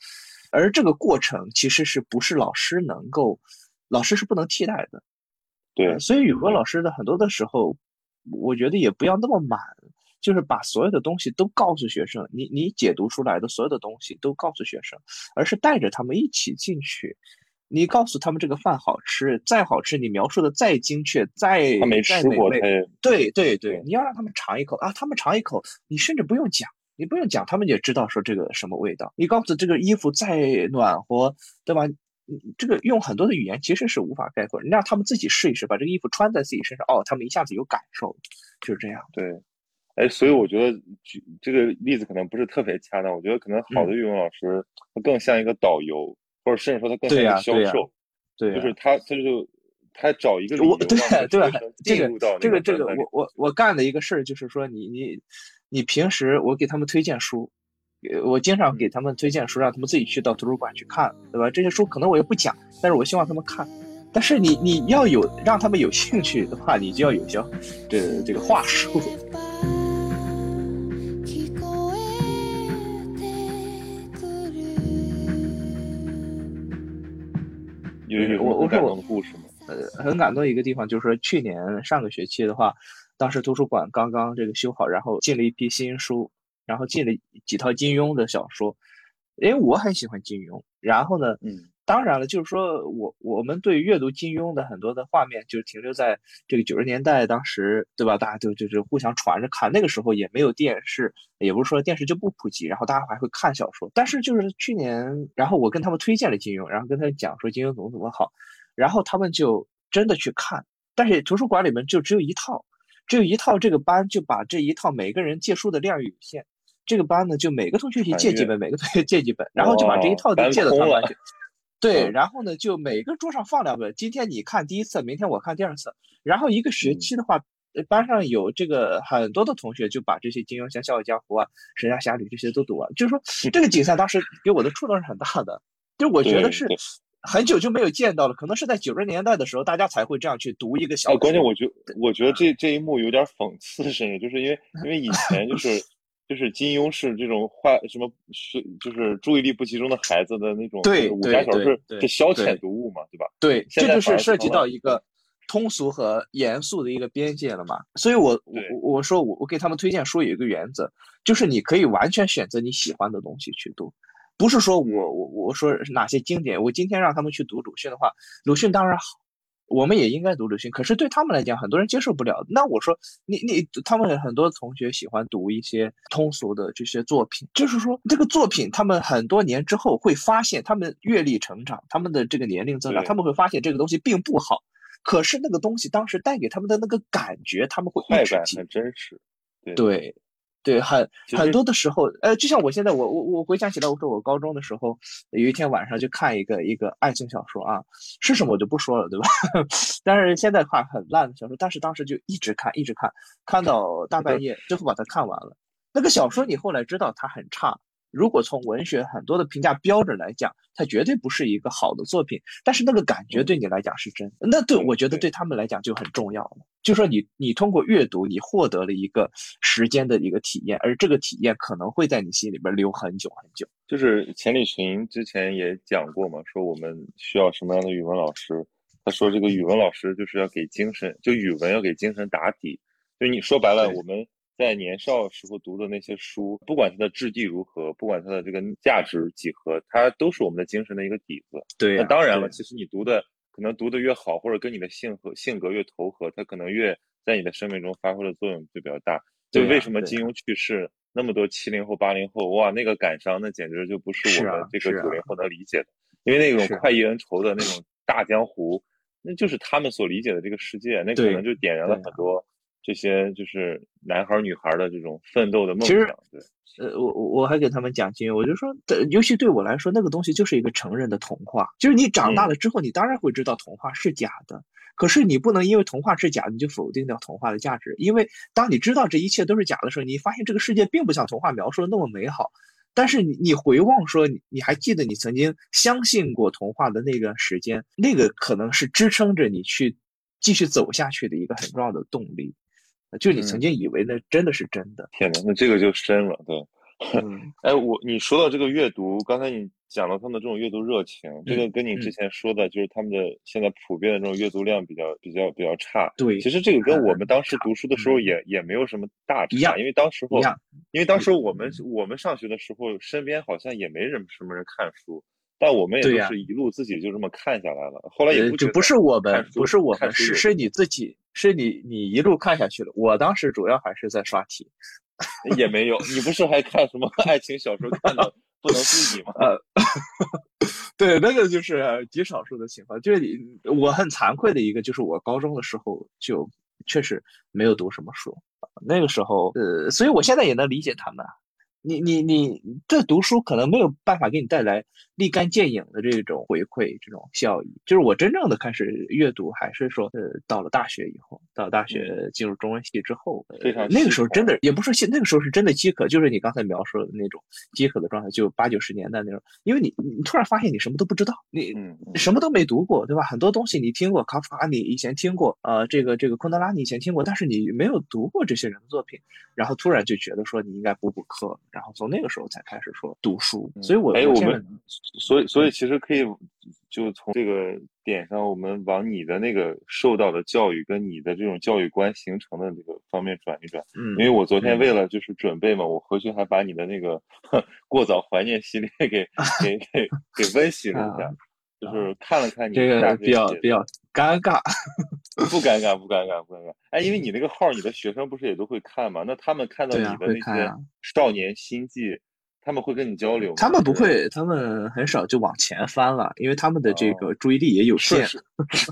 而这个过程其实是不是老师能够，老师是不能替代的，对，所以语文老师的很多的时候，我觉得也不要那么满，就是把所有的东西都告诉学生，你你解读出来的所有的东西都告诉学生，而是带着他们一起进去，你告诉他们这个饭好吃，再好吃，你描述的再精确，再再美味，对对对，你要让他们尝一口啊，他们尝一口，你甚至不用讲。你不用讲，他们也知道说这个什么味道。你告诉这个衣服再暖和，对吧？这个用很多的语言其实是无法概括。你让他们自己试一试，把这个衣服穿在自己身上，哦，他们一下子有感受，就是这样。对，哎，所以我觉得举这个例子可能不是特别恰当。我觉得可能好的语文老师，他更像一个导游，或者甚至说他更像一个销售。对，就是他，他就他找一个我对对这个这个这个我我我干的一个事儿就是说你你。你平时我给他们推荐书，我经常给他们推荐书，让他们自己去到图书馆去看，对吧？这些书可能我也不讲，但是我希望他们看。但是你你要有让他们有兴趣的话，你就要有些这这个话术。有有我我说我故事吗？呃，很感动一个地方就是说，去年上个学期的话。当时图书馆刚刚这个修好，然后进了一批新书，然后借了几套金庸的小说，因为我很喜欢金庸。然后呢，嗯，当然了，就是说我我们对阅读金庸的很多的画面，就停留在这个九十年代，当时对吧？大家都就是互相传着看，那个时候也没有电视，也不是说电视就不普及，然后大家还会看小说。但是就是去年，然后我跟他们推荐了金庸，然后跟他讲说金庸怎么怎么好，然后他们就真的去看，但是图书馆里面就只有一套。只有一套，这个班就把这一套每个人借书的量有限，这个班呢就每个同学去借几本，每个同学借几本，然后就把这一套都借到他班去。对，然后呢就每个桌上放两本，今天你看第一次，明天我看第二次，然后一个学期的话，班上有这个很多的同学就把这些金庸像《笑傲江湖》啊、《神雕侠侣》这些都读完，就是说这个景赛当时给我的触动是很大的。就我觉得是，很久就没有见到了，可能是在九十年代的时候，大家才会这样去读一个小说。关键我觉我觉得这这一幕有点讽刺，甚至就是因为因为以前就是 就是金庸是这种坏什么是就是注意力不集中的孩子的那种对武侠小说是对消遣读物嘛，对吧？对，这就是涉及到一个通俗和严肃的一个边界了嘛。所以我我我我说我我给他们推荐书有一个原则，就是你可以完全选择你喜欢的东西去读，不是说我我我说哪些经典，我今天让他们去读鲁迅的话，鲁迅当然好。我们也应该读鲁迅，可是对他们来讲，很多人接受不了。那我说，你你他们很多同学喜欢读一些通俗的这些作品，就是说这个作品，他们很多年之后会发现，他们阅历成长，他们的这个年龄增长，他们会发现这个东西并不好。可是那个东西当时带给他们的那个感觉，他们会快感一直记很真实。对对，对，很很多的时候，呃，就像我现在，我我我回想起来，我说我高中的时候，有一天晚上就看一个一个爱情小说啊，是什么我就不说了，对吧？但是现在看很烂的小说，但是当时就一直看，一直看，看到大半夜，最后把它看完了。那个小说你后来知道它很差，如果从文学很多的评价标准来讲，它绝对不是一个好的作品。但是那个感觉对你来讲是真，那对对我觉得对对他们来讲就很重要了。就说你你通过阅读，你获得了一个时间的一个体验，而这个体验可能会在你心里边留很久很久。就是钱理群之前也讲过嘛，说我们需要什么样的语文老师？他说这个语文老师就是要给精神，就语文要给精神打底。就你说白了，我们在年少时候读的那些书，不管它的质地如何，不管它的这个价值几何，它都是我们的精神的一个底子。对那当然了，其实你读的可能读的越好，或者跟你的性和性格越投合，它可能越在你的生命中发挥的作用就比较大。就为什么金庸去世，那么多七零后、八零后，哇，那个感伤，那简直就不是我们这个九零后能理解的。因为那种快意恩仇的那种大江湖，那就是他们所理解的这个世界，那可能就点燃了很多这些就是男孩儿女孩儿的这种奋斗的梦其实想。对，呃，我我我还给他们讲经，我就说，的尤其对我来说，那个东西就是一个成人的童话，就是你长大了之后，你当然会知道童话是假的，可是你不能因为童话是假的，你就否定掉童话的价值，因为当你知道这一切都是假的时候，你发现这个世界并不像童话描述的那么美好。但是你你回望说，你你还记得你曾经相信过童话的那段时间，那个可能是支撑着你去继续走下去的一个很重要的动力，呃就是你曾嗯经以为那真的是真的。天呐，那这个就深了，对。嗯哎，我你说到这个阅读，刚才你讲到他们这种阅读热情，这个跟你之嗯前说的，就是他们的现在普遍的这种阅读量比较比较比较差。对其实这个跟我们当时读书的时候嗯也也没有什么大差，因为当时候，因为当时我们我们上学的时候，身边好像也没人什么人看书，但我们也是一路自己就这么看下来了。后来也呃，不就不是我们不是我们，是是你自己，是你你一路看下去了。我当时主要还是在刷题，也没有，你不是还看什么爱情小说看的 不能自己吗？呃，对，那个就是极少数的情况。就是你，我很惭愧的一个，就是我高中的时候就确实没有读什么书，那个时候，呃，所以我现在也能理解他们啊。你你你这读书可能没有办法给你带来立竿见影的这种回馈，这种效益。就是我真正的开始阅读，还是说，呃，到了大学以后，到了大学进入中文系之后，呃非常那个时候真的也不是现那个时候是真的饥渴，就是你刚才描述的那种饥渴的状态，就八九十年代那种。因为你你突然发现你什么都不知道，你什么都没读过，对吧？很多东西你听过，卡夫卡你以前听过，呃，这个这个昆德拉你以前听过，但是你没有读过这些人的作品，然后突然就觉得说你应该补补课，然后从那个时候才开始说读书。所以我哎，我们所以所以其实可以就从这个点上，我们往你的那个受到的教育跟你的这种教育观形成的这个方面转一转。嗯因为我昨天嗯为了就是准备嘛，我回去还把你的那个过早怀念系列给 给给给温习了一下，就是看了看你这个比较比较尴尬。不尴尬，不尴尬，不尴尬。哎，因为你那个号，你的学生不是也都会看吗？那他们看到你的那些少年心迹，他们会跟你交流吗？他们不会，他们很少就往前翻了，因为他们的这哦个注意力也有限顺。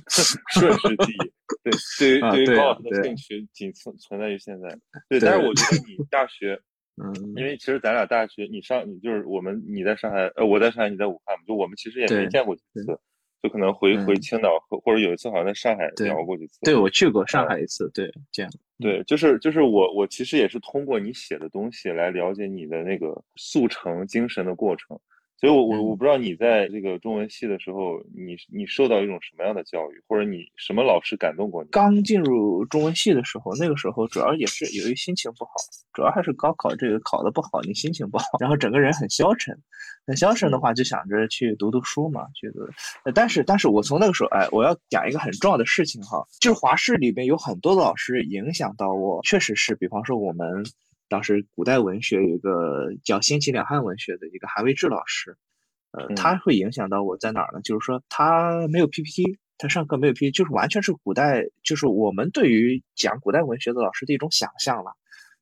势顺势记忆。对，对于啊对于高老师的兴趣仅存存在于现在。对，对但是我觉得你大学，嗯，因为其实咱俩大学，你上你就是我们你在上海，呃，我在上海，你在武汉嘛，就我们其实也没见过几对次，就可能回回嗯青岛或或者有一次好像在上海聊过几次。对我去过上呃海一次，对，这样。对，就是就是我我其实也是通过你写的东西来了解你的那个速成精神的过程。所以我我我不知道你在这个中文系的时候，你你受到一种什么样的教育，或者你什么老师感动过你？刚进入中文系的时候，那个时候主要也是由于心情不好，主要还是高考这个考的不好，你心情不好，然后整个人很消沉。很消沉的话，就想着去读读书嘛，觉得。但是，但是我从那个时候，哎，我要讲一个很重要的事情哈，就是华师里边有很多的老师影响到我，确实是，比方说我们当时古代文学有一个叫先秦两汉文学的一个韩维志老师，呃，他会影响到我在哪儿呢？就是说他没有 PPT，他上课没有 PPT，就是完全是古代，就是我们对于讲古代文学的老师的一种想象了，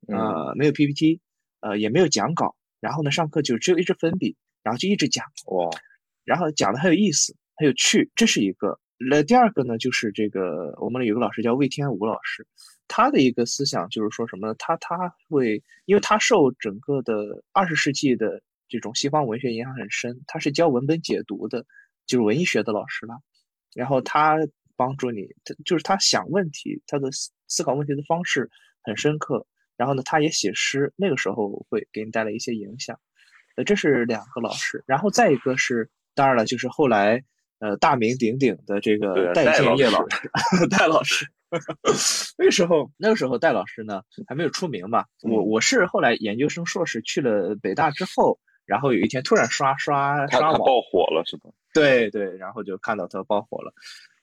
呃，没有 PPT，呃，也没有讲稿，然后呢，上课就只有一支粉笔。然后就一直讲哇，然后讲的很有意思，很有趣，这是一个。那第二个呢，就是这个我们有个老师叫魏天武老师，他的一个思想就是说什么呢？他他会，因为他受整个的二十世纪的这种西方文学影响很深，他是教文本解读的，就是文艺学的老师了。然后他帮助你，他就是他想问题，他的思思考问题的方式很深刻。然后呢，他也写诗，那个时候会给你带来一些影响。呃，这是两个老师，然后再一个是，当然了，就是后来呃大名鼎鼎的这个戴建业老师，戴老师。那个时候，那个时候戴老师呢还没有出名嘛。我我是后来研究生硕士去了北大之后，然后有一天突然刷刷刷网爆火了，是吧？对对，然后就看到他爆火了。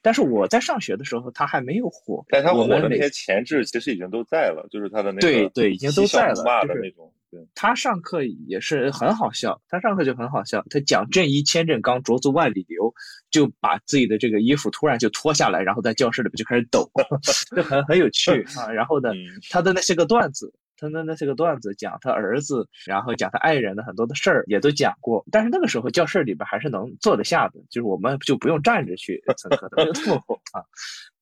但是我在上学的时候，他还没有火。但他火的那些前置其实已经都在了，就是他的那个对对，已经都在了，就是那种。他上课也是很好笑，他上课就很好笑。他讲正一千正刚，浊足万里流，就把自己的这个衣服突然就脱下来，然后在教室里边就开始抖，就很很有趣 啊。然后呢，他的那些个段子，他的那些个段子，讲他儿子，然后讲他爱人的很多的事儿也都讲过。但是那个时候教室里边还是能坐得下的，就是我们就不用站着去 蹭课的，没有那么火啊。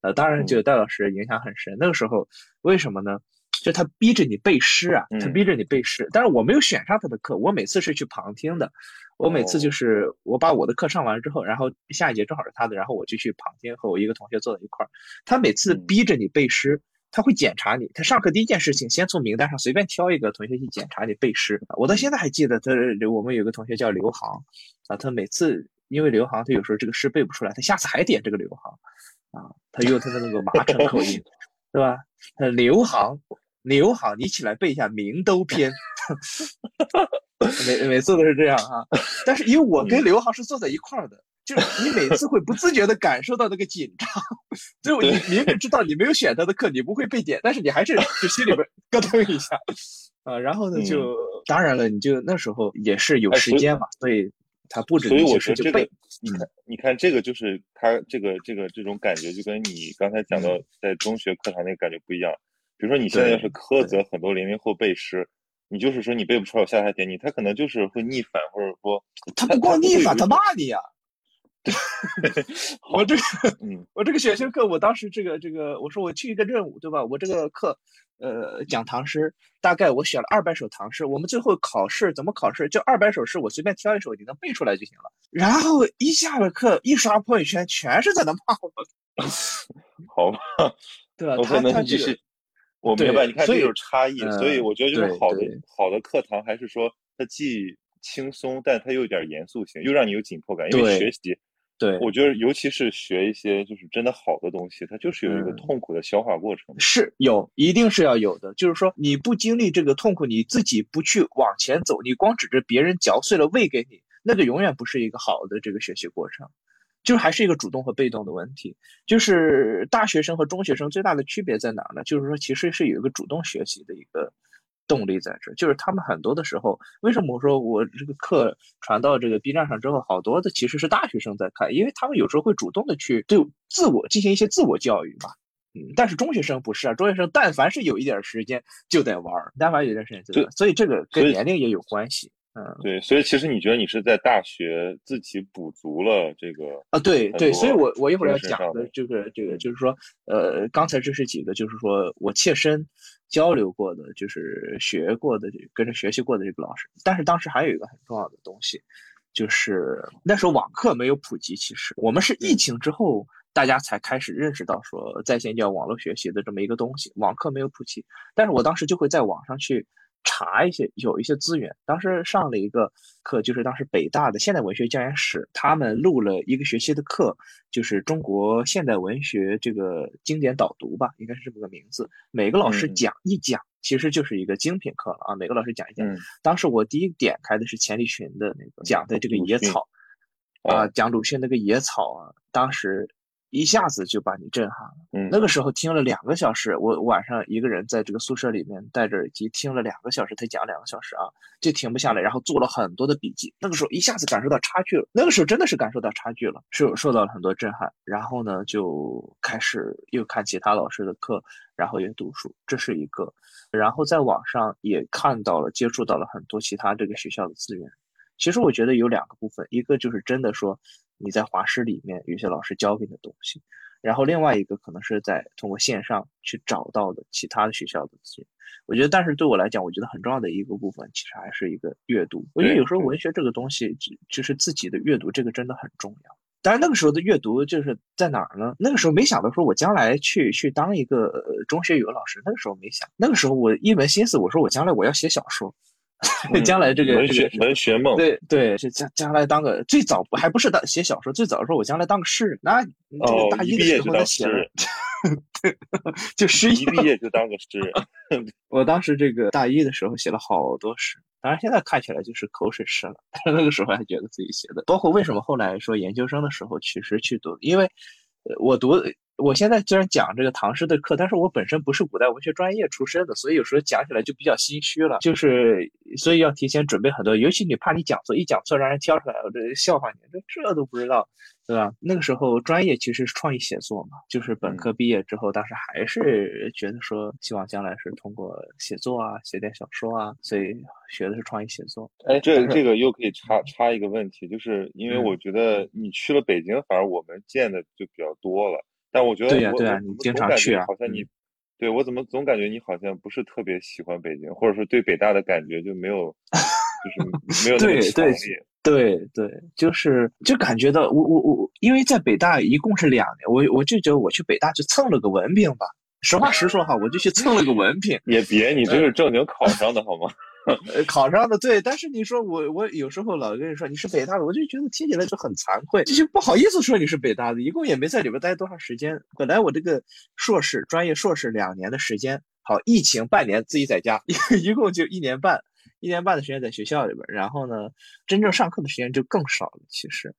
呃，当然就戴老师影响很深。那个时候为什么呢？就他逼着你背诗啊，他逼着你背诗。但是我没有选上他的课，我每次是去旁听的。我每次就是我把我的课上完之后，然后下一节正好是他的，然后我就去旁听，和我一个同学坐在一块儿。他每次逼着你背诗，他会检查你。他上课第一件事情，先从名单上随便挑一个同学去检查你背诗。我到现在还记得，他我们有个同学叫刘航啊，他每次因为刘航，他有时候这个诗背不出来，他下次还点这个刘航啊，他用他的那个麻城口音，对吧？他刘航。刘好，你起来背一下《明都篇》，每每次都是这样哈。但是因为我跟刘航是坐在一块儿的，就是你每次会不自觉的感受到那个紧张，就你明明知道你没有选他的课，你不会被点，但是你还是 就心里边咯噔一下啊。然后呢，就当然了，你就那时候也是有时间嘛，所以他布置那些事就背。你看，你看这个就是他这个这个这种感觉，就跟你刚才讲到在中学课堂那个感觉不一样。比如说你现在要是苛责很多零零后背诗，你就是说你背不出来，我下台点你，他可能就是会逆反，或者说他不光逆反，他骂你呀。我这个，嗯，我这个选修课，我当时这个这个，我说我去一个任务，对吧？我这个课，呃，讲唐诗，大概我选了二百首唐诗，我们最后考试怎么考试？就二百首诗，我随便挑一首，你能背出来就行了。然后一下了课，一刷朋友圈，全是在那骂我。好吧，对吧？他他这个。我明白，你看这种差异，所以我觉得就是好的好的课堂，还是说它既轻松，但它又有点严肃性，又让你有紧迫感。因为学习，对，我觉得尤其是学一些就是真的好的东西，它就是有一个痛苦的消化过程。是有，一定是要有的。就是说，你不经历这个痛苦，你自己不去往前走，你光指着别人嚼碎了喂给你，那个永远不是一个好的这个学习过程。就还是一个主动和被动的问题，就是大学生和中学生最大的区别在哪儿呢？就是说，其实是有一个主动学习的一个动力在这，就是他们很多的时候，为什么我说我这个课传到这个 B 站上之后，好多的其实是大学生在看，因为他们有时候会主动的去对自我进行一些自我教育嘛，嗯，但是中学生不是啊，中学生但凡是有一点时间就得玩，但凡有一点时间就得，所以这个跟年龄也有关系。嗯，对，所以其实你觉得你是在大学自己补足了这个啊？对对，所以我我一会儿要讲的这个这个就是说，呃，刚才这是几个，就是说我切身交流过的，就是学过的，跟着学习过的这个老师。但是当时还有一个很重要的东西，就是那时候网课没有普及，其实我们是疫情之后大家才开始认识到说在线教网络学习的这么一个东西，网课没有普及。但是我当时就会在网上去。查一些有一些资源。当时上了一个课，就是当时北大的现代文学教研室，他们录了一个学期的课，就是中国现代文学这个经典导读吧，应该是这么个名字。每个老师讲一讲，其实就是一个精品课了啊。每个老师讲一讲。当时我第一点开的是钱理群的那个讲的这个野草，啊，讲鲁迅那个野草啊，当时。一下子就把你震撼了。嗯，那个时候听了两个小时，我晚上一个人在这个宿舍里面戴着耳机听了两个小时，他讲两个小时啊，就停不下来，然后做了很多的笔记。那个时候一下子感受到差距了，那个时候真的是感受到差距了，受受到了很多震撼。然后呢，就开始又看其他老师的课，然后也读书，这是一个。然后在网上也看到了、接触到了很多其他这个学校的资源。其实我觉得有两个部分，一个就是真的说。你在华师里面有些老师教给你的东西，然后另外一个可能是在通过线上去找到的其他的学校的资源。我觉得，但是对我来讲，我觉得很重要的一个部分其实还是一个阅读。我觉得有时候文学这个东西，就是自己的阅读，这个真的很重要。但是那个时候的阅读就是在哪儿呢？那个时候没想到说我将来去去当一个中学语文老师，那个时候没想。那个时候我一门心思，我说我将来我要写小说。将来这个文学文学梦，对对，是将将来当个最早还不是当写小说，最早的时候我将来当个诗人。那这个，大一的时候当诗人，就诗一毕业就当个诗人。我当时这个大一的时候写了好多诗，当然现在看起来就是口水诗了，但是那个时候还觉得自己写的。包括为什么后来说研究生的时候其实去读，因为我读。我现在虽然讲这个唐诗的课，但是我本身不是古代文学专业出身的，所以有时候讲起来就比较心虚了。就是所以要提前准备很多，尤其你怕你讲错，一讲错让人挑出来，我这笑话你，这这都不知道，对吧？那个时候专业其实是创意写作嘛，就是本科毕业之后，当时还是觉得说希望将来是通过写作啊，写点小说啊，所以学的是创意写作。哎，这这个又可以插插一个问题，就是因为我觉得你去了北京，反而我们见的就比较多了。但我觉得，对呀对呀，你经常去啊，好像你，对我怎么总感觉你好像不是特别喜欢北京，或者说对北大的感觉就没有，就是没有那么强烈。对对，就是就感觉到我我我，因为在北大一共是两年，我我就觉得我去北大就蹭了个文凭吧。实话实说哈，我就去蹭了个文凭。也别，你这是正经考上的好吗？考上的对，但是你说我我有时候老跟你说你是北大的，我就觉得听起来就很惭愧，就不好意思说你是北大的，一共也没在里边待多长时间。本来我这个硕士专业硕士两年的时间，好疫情半年自己在家，一共就一年半。一年半的时间在学校里边，然后呢，真正上课的时间就更少了。其实，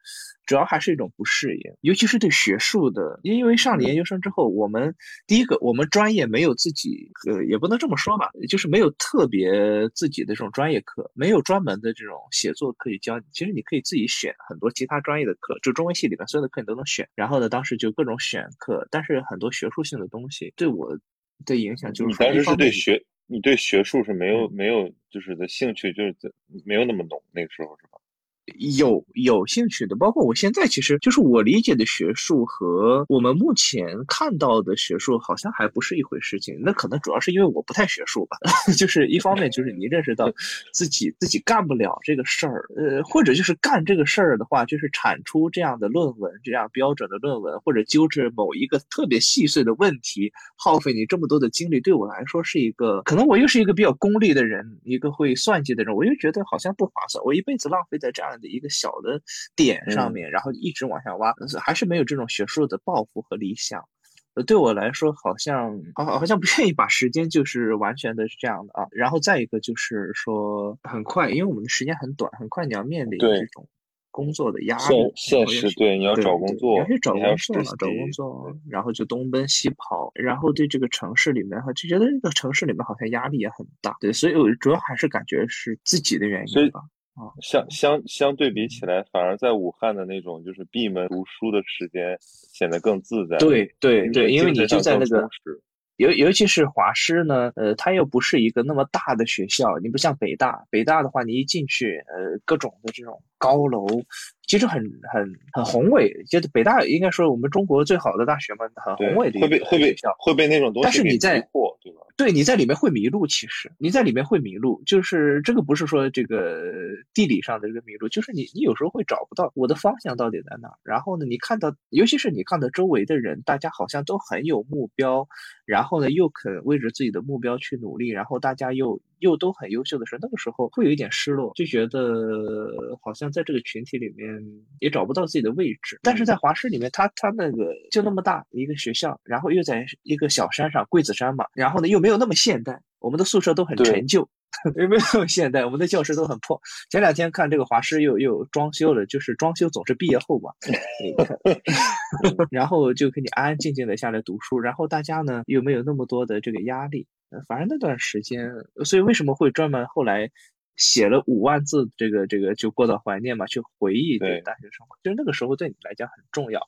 主要还是一种不适应，尤其是对学术的，因为上了研究生之后，我们第一个，我们专业没有自己，呃，也不能这么说吧，就是没有特别自己的这种专业课，没有专门的这种写作可以教你。其实你可以自己选很多其他专业的课，就中文系里面所有的课你都能选。然后呢，当时就各种选课，但是很多学术性的东西对我的影响就是，你当时是对学。你对学术是没有没有就是的兴趣，就是没有那么浓，那个时候是吧？有有兴趣的，包括我现在，其实就是我理解的学术和我们目前看到的学术好像还不是一回事情。那可能主要是因为我不太学术吧，就是一方面就是你认识到自己自己干不了这个事儿，呃，或者就是干这个事儿的话，就是产出这样的论文，这样标准的论文，或者纠正某一个特别细碎的问题，耗费你这么多的精力，对我来说是一个，可能我又是一个比较功利的人，一个会算计的人，我又觉得好像不划算，我一辈子浪费在这样。的一个小的点上面，然后一直往下挖，还是没有这种学术的抱负和理想。呃，对我来说，好像好好像不愿意把时间就是完全的是这样的啊。然后再一个就是说，很快，因为我们的时间很短，很快你要面临这种工作的压力。现实对，你要找工作，要去找工作了，找工作，然后就东奔西跑，然后对这个城市里面，就觉得这个城市里面好像压力也很大。对，所以我主要还是感觉是自己的原因吧。相相相对比起来，反而在武汉的那种就是闭门读书的时间显得更自在。对对对，因为你就在那个，尤尤其是华师呢，呃，它又不是一个那么大的学校，你不像北大，北大的话，你一进去，呃，各种的这种高楼。其实很很很宏伟，就是北大应该说我们中国最好的大学嘛，很宏伟的会被会被会被那种东西但是你在对吧？对，你在里面会迷路。其实你在里面会迷路，就是这个不是说这个地理上的这个迷路，就是你你有时候会找不到我的方向到底在哪。然后呢，你看到，尤其是你看到周围的人，大家好像都很有目标，然后呢又肯为着自己的目标去努力，然后大家又又都很优秀的时候，那个时候会有一点失落，就觉得好像在这个群体里面也找不到自己的位置。但是在华师里面，他他那个就那么大一个学校，然后又在一个小山上，桂子山嘛，然后呢又没有那么现代，我们的宿舍都很陈旧。有没有现代？我们的教室都很破。前两天看这个华师又又装修了，就是装修总是毕业后嘛，然后就可以安安静静的下来读书。然后大家呢又没有那么多的这个压力。反正那段时间，所以为什么会专门后来写了五万字这个这个就过到怀念嘛，去回忆对大学生活。就是那个时候对你来讲很重要，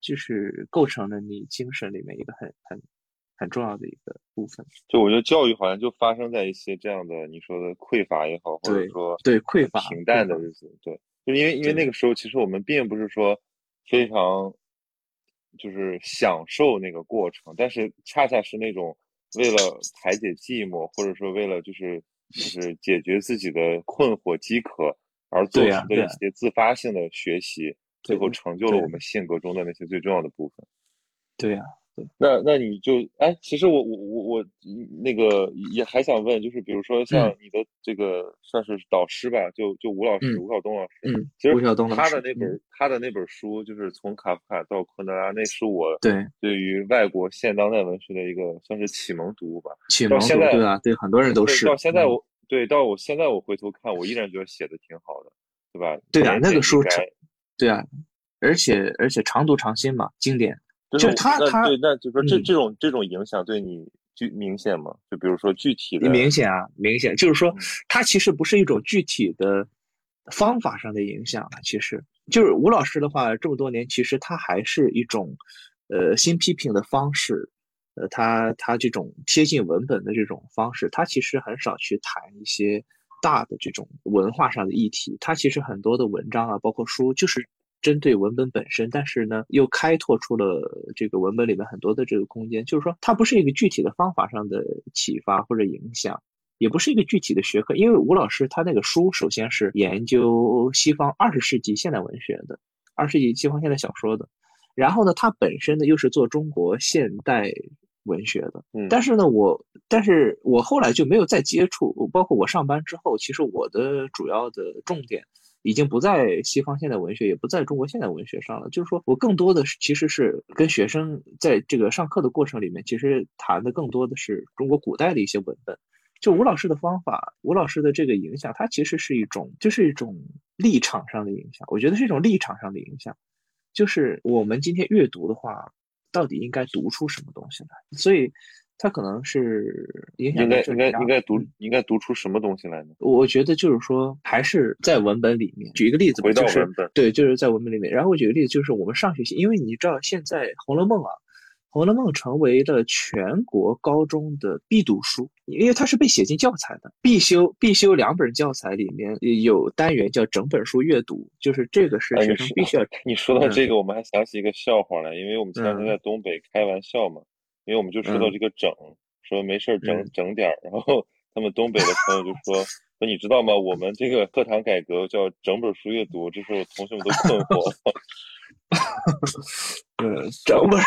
就是构成了你精神里面一个很很。很重要的一个部分，就我觉得教育好像就发生在一些这样的你说的匮乏也好，或者说对匮乏平淡的日子，对，就因为因为那个时候其实我们并不是说非常就是享受那个过程，但是恰恰是那种为了排解寂寞，或者说为了就是就 是解决自己的困惑饥渴而做出的一些自发性的学习，最后成就了我们性格中的那些最重要的部分。对呀。那那你就哎，其实我我我我那个也还想问，就是比如说像你的这个算是导师吧，就就吴老师吴晓东老师，嗯，其实吴晓东他的那本他的那本书，就是从卡夫卡到昆德拉，那是我对对于外国现当代文学的一个算是启蒙读物吧。启蒙读对啊，对很多人都是。到现在我对到我现在我回头看，我依然觉得写的挺好的，对吧？对啊，那个书对啊，而且而且常读常新嘛，经典。就他他对，那就说这这种这种影响对你具明显吗？就比如说具体的，明显啊，明显就是说，它其实不是一种具体的方法上的影响啊，其实就是吴老师的话，这么多年其实他还是一种呃新批评的方式，呃，他他这种贴近文本的这种方式，他其实很少去谈一些大的这种文化上的议题，他其实很多的文章啊，包括书就是。针对文本本身，但是呢，又开拓出了这个文本里面很多的这个空间。就是说，它不是一个具体的方法上的启发或者影响，也不是一个具体的学科。因为吴老师他那个书，首先是研究西方二十世纪现代文学的，二十世纪西方现代小说的。然后呢，他本身呢又是做中国现代文学的。嗯。但是呢，我，但是我后来就没有再接触，包括我上班之后，其实我的主要的重点。已经不在西方现代文学，也不在中国现代文学上了。就是说我更多的是，其实是跟学生在这个上课的过程里面，其实谈的更多的是中国古代的一些文本。就吴老师的方法，吴老师的这个影响，它其实是一种，就是一种立场上的影响。我觉得是一种立场上的影响，就是我们今天阅读的话，到底应该读出什么东西来？所以。他可能是影响应该应该应该读应该读出什么东西来呢？我觉得就是说，还是在文本里面。举一个例子，回到文本，对，就是在文本里面。然后我举个例子，就是我们上学期，因为你知道现在《红楼梦》啊，《红楼梦》成为了全国高中的必读书，因为它是被写进教材的，必修必修两本教材里面有单元叫整本书阅读，就是这个是学生必须要。你说到这个，我们还想起一个笑话来，因为我们前两天在东北开玩笑嘛。因为我们就说到这个整，说没事整整点儿，然后他们东北的朋友就说 说你知道吗？我们这个课堂改革叫整本书阅读，这时候同学们都困惑。嗯，整本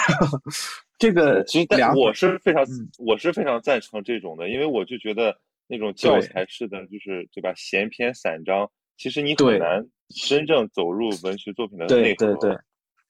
这个其实我是非常我是非常赞成这种的，因为我就觉得那种教材式的，就是对吧？闲篇散章，其实你很难真正走入文学作品的内核。对对对。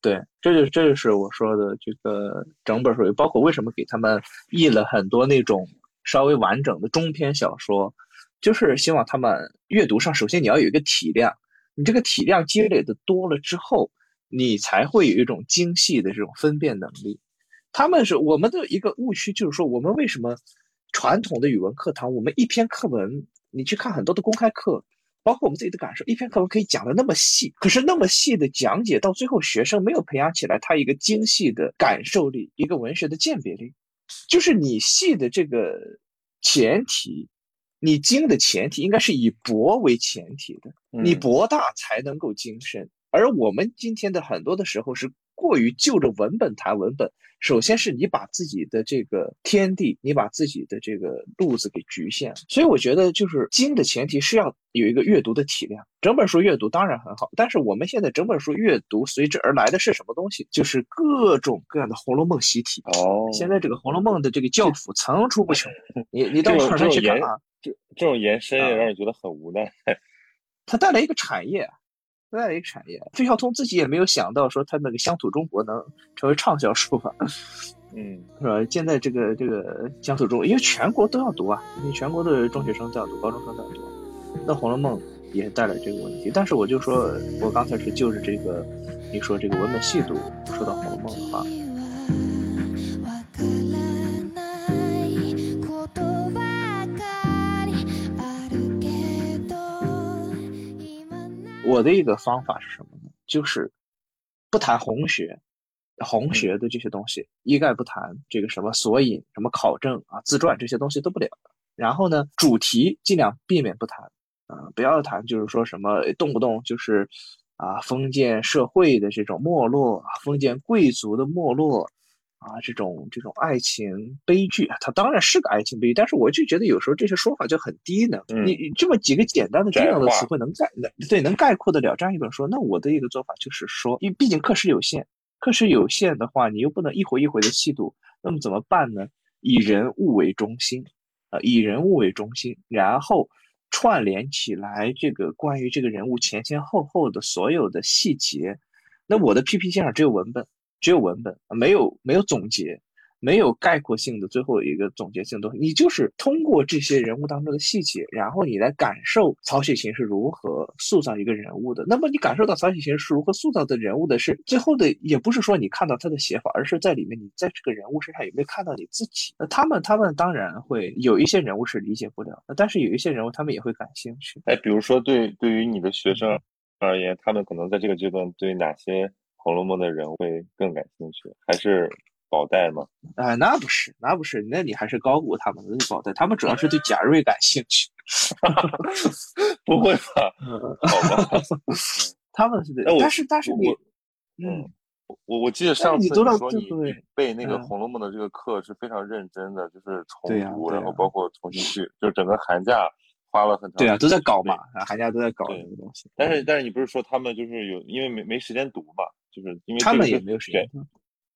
对，这就这就是我说的这个整本书，包括为什么给他们译了很多那种稍微完整的中篇小说，就是希望他们阅读上，首先你要有一个体量，你这个体量积累的多了之后，你才会有一种精细的这种分辨能力。他们是我们的一个误区，就是说我们为什么传统的语文课堂，我们一篇课文，你去看很多的公开课。包括我们自己的感受，一篇课文可以讲的那么细，可是那么细的讲解，到最后学生没有培养起来他一个精细的感受力，一个文学的鉴别力。就是你细的这个前提，你精的前提应该是以博为前提的，你博大才能够精深。而我们今天的很多的时候是过于就着文本谈文本。首先是你把自己的这个天地，你把自己的这个路子给局限了。所以我觉得，就是精的前提是要有一个阅读的体量。整本书阅读当然很好，但是我们现在整本书阅读随之而来的是什么东西？就是各种各样的《红楼梦》习题。哦，现在这个《红楼梦》的这个教辅层出不穷。你你到网上去看啊。这这种延伸也让人觉得很无奈。它带来一个产业，带来一个产业。费孝通自己也没有想到说他那个乡土中国能成为畅销书吧？嗯，是吧？现在这个这个乡土中，因为全国都要读啊，因为全国的中学生都要读，高中生都要读。那《红楼梦》也带来这个问题。但是我就说，我刚才是就是这个，你说这个文本细读，说到《红楼梦》的话。我的一个方法是什么呢？就是不谈红学，红学的这些东西一概不谈。这个什么索引、什么考证啊、自传这些东西都不聊。然后呢，主题尽量避免不谈啊，不要谈，就是说什么动不动就是啊封建社会的这种没落，封建贵族的没落。啊，这种这种爱情悲剧，它当然是个爱情悲剧，但是我就觉得有时候这些说法就很低呢。你这么几个简单的这样的词汇能概能对能概括得了这样一本书，那我的一个做法就是说，因为毕竟课时有限，课时有限的话，你又不能一回一回的细读，那么怎么办呢？以人物为中心，啊，以人物为中心，然后串联起来这个关于这个人物前前后后的所有的细节。那我的 PPT 上只有文本。只有文本，没有没有总结，没有概括性的最后一个总结性东西。你就是通过这些人物当中的细节，然后你来感受曹雪芹是如何塑造一个人物的。那么你感受到曹雪芹是如何塑造的人物的，是最后的，也不是说你看到他的写法，而是在里面你在这个人物身上有没有看到你自己？那他们他们当然会有一些人物是理解不了，但是有一些人物他们也会感兴趣。哎，比如说对对于你的学生而言，他们可能在这个阶段对哪些？《红楼梦》的人会更感兴趣，还是宝黛吗？啊，那不是，那不是，那你还是高估他们的宝黛，他们主要是对贾瑞感兴趣。不会吧？好吧，他们是，但是但是你，嗯，我我记得上次你说你背那个《红楼梦》的这个课是非常认真的，就是重读，然后包括重新去，就整个寒假。花了很长，对啊，都在搞嘛，寒假都在搞这个东西。但是，但是你不是说他们就是有，因为没没时间读嘛，就是因为他们也没有时间。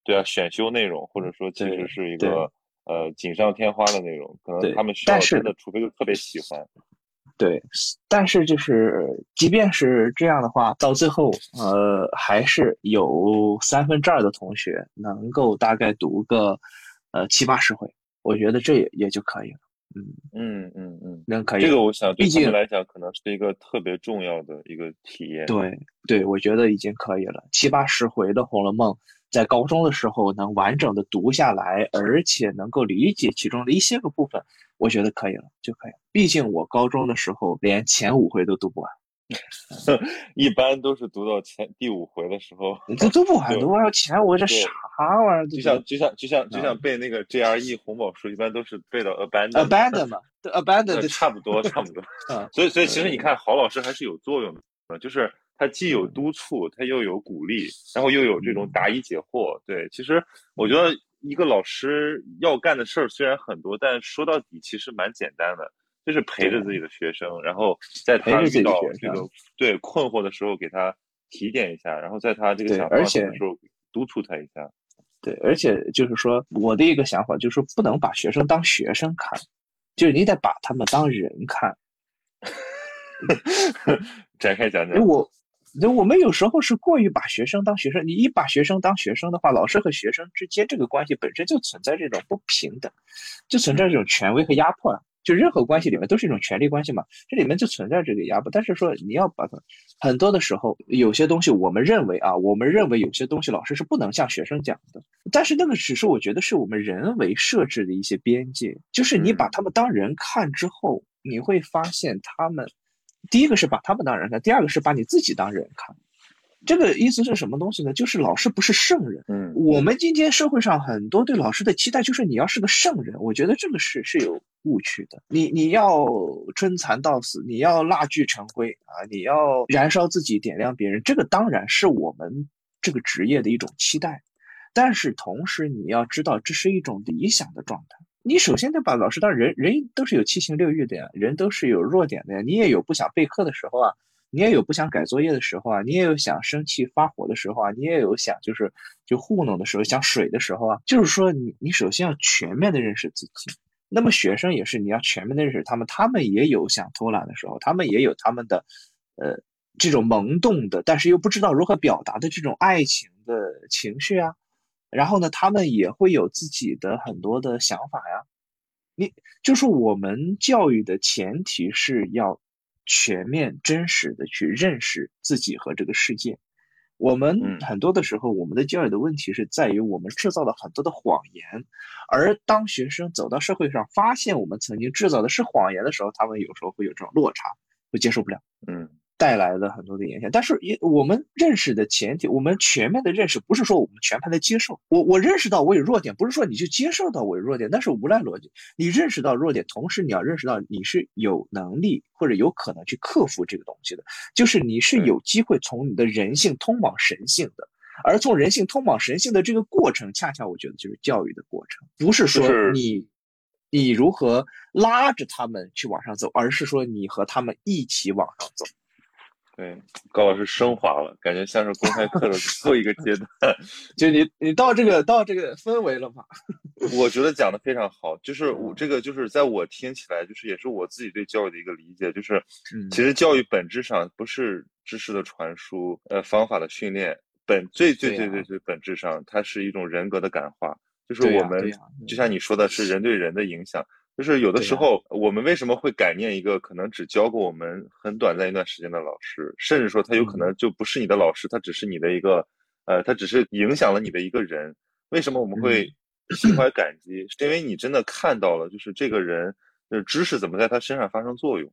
对啊，选修内容或者说其实是一个呃锦上添花的内容，可能他们需要真的，除非就特别喜欢。对，但是就是即便是这样的话，到最后呃还是有三分之二的同学能够大概读个呃七八十回，我觉得这也也就可以了。嗯嗯嗯嗯，那可以。这个我想，对他们来讲，可能是一个特别重要的一个体验。对对，我觉得已经可以了。七八十回的《红楼梦》，在高中的时候能完整的读下来，而且能够理解其中的一些个部分，我觉得可以了，就可以。毕竟我高中的时候连前五回都读不完。一般都是读到前第五回的时候，这都不完，读啊前五这啥玩意儿？就像就像就像就像背那个 GRE 红宝书，一般都是背到 abandon，abandon 嘛，abandon 差不多差不多。所以所以其实你看，郝老师还是有作用的，就是他既有督促，他又有鼓励，然后又有这种答疑解惑。对，其实我觉得一个老师要干的事儿虽然很多，但说到底其实蛮简单的。就是陪着自己的学生，然后在他遇到这个对困惑的时候，给他提点一下，然后在他这个想法的时候督促他一下。对，而且就是说，我的一个想法就是不能把学生当学生看，就是你得把他们当人看。展开讲讲。我，我们有时候是过于把学生当学生，你一把学生当学生的话，老师和学生之间这个关系本身就存在这种不平等，就存在这种权威和压迫。就任何关系里面都是一种权力关系嘛，这里面就存在这个压迫。但是说你要把它，很多的时候有些东西我们认为啊，我们认为有些东西老师是不能向学生讲的。但是那个只是我觉得是我们人为设置的一些边界，就是你把他们当人看之后，你会发现他们，第一个是把他们当人看，第二个是把你自己当人看。这个意思是什么东西呢？就是老师不是圣人。嗯，我们今天社会上很多对老师的期待就是你要是个圣人，我觉得这个是是有误区的。你你要春蚕到死，你要蜡炬成灰啊，你要燃烧自己点亮别人，这个当然是我们这个职业的一种期待。但是同时你要知道，这是一种理想的状态。你首先得把老师当人，人都是有七情六欲的呀，人都是有弱点的呀，你也有不想备课的时候啊。你也有不想改作业的时候啊，你也有想生气发火的时候啊，你也有想就是就糊弄的时候，想水的时候啊。就是说，你你首先要全面的认识自己，那么学生也是，你要全面的认识他们，他们也有想偷懒的时候，他们也有他们的，呃，这种萌动的，但是又不知道如何表达的这种爱情的情绪啊。然后呢，他们也会有自己的很多的想法呀。你就是我们教育的前提是要全面真实的去认识自己和这个世界。我们很多的时候，我们的教育的问题是在于我们制造了很多的谎言，而当学生走到社会上，发现我们曾经制造的是谎言的时候，他们有时候会有这种落差，会接受不了。嗯。带来了很多的影响，但是也我们认识的前提，我们全面的认识不是说我们全盘的接受。我我认识到我有弱点，不是说你就接受到我有弱点，那是无赖逻辑。你认识到弱点，同时你要认识到你是有能力或者有可能去克服这个东西的，就是你是有机会从你的人性通往神性的，而从人性通往神性的这个过程，恰恰我觉得就是教育的过程，不是说你你如何拉着他们去往上走，而是说你和他们一起往上走。对，高老师升华了，感觉像是公开课的 最后一个阶段。就你，你到这个到这个氛围了吗？我觉得讲的非常好，就是我这个就是在我听起来，就是也是我自己对教育的一个理解，就是其实教育本质上不是知识的传输，呃，方法的训练，本最最最最最本质上，它是一种人格的感化，就是我们就像你说的是人对人的影响。就是有的时候，我们为什么会感念一个可能只教过我们很短暂一段时间的老师，甚至说他有可能就不是你的老师，他只是你的一个，呃，他只是影响了你的一个人。为什么我们会心怀感激？是因为你真的看到了，就是这个人，就是知识怎么在他身上发生作用，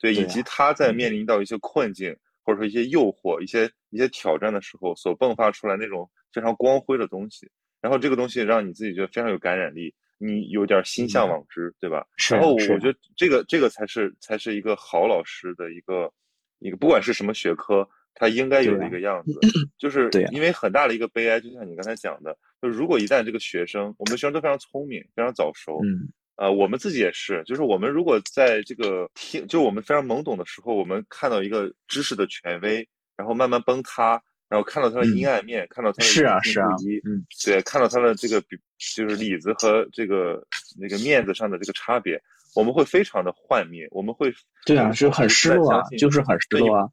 对，以及他在面临到一些困境或者说一些诱惑、一些一些挑战的时候所迸发出来那种非常光辉的东西。然后这个东西让你自己觉得非常有感染力。你有点心向往之，对吧？然后我觉得这个这个才是才是一个好老师的一个一个，不管是什么学科，他应该有的一个样子。就是因为很大的一个悲哀，就像你刚才讲的，就如果一旦这个学生，我们的学生都非常聪明，非常早熟，嗯，呃，我们自己也是，就是我们如果在这个听，就我们非常懵懂的时候，我们看到一个知识的权威，然后慢慢崩塌。然后看到他的阴暗面，看到他的是啊是啊，嗯，对，看到他的这个比就是里子和这个那个面子上的这个差别，我们会非常的幻灭，我们会对啊，就很失落啊，就是很失落啊。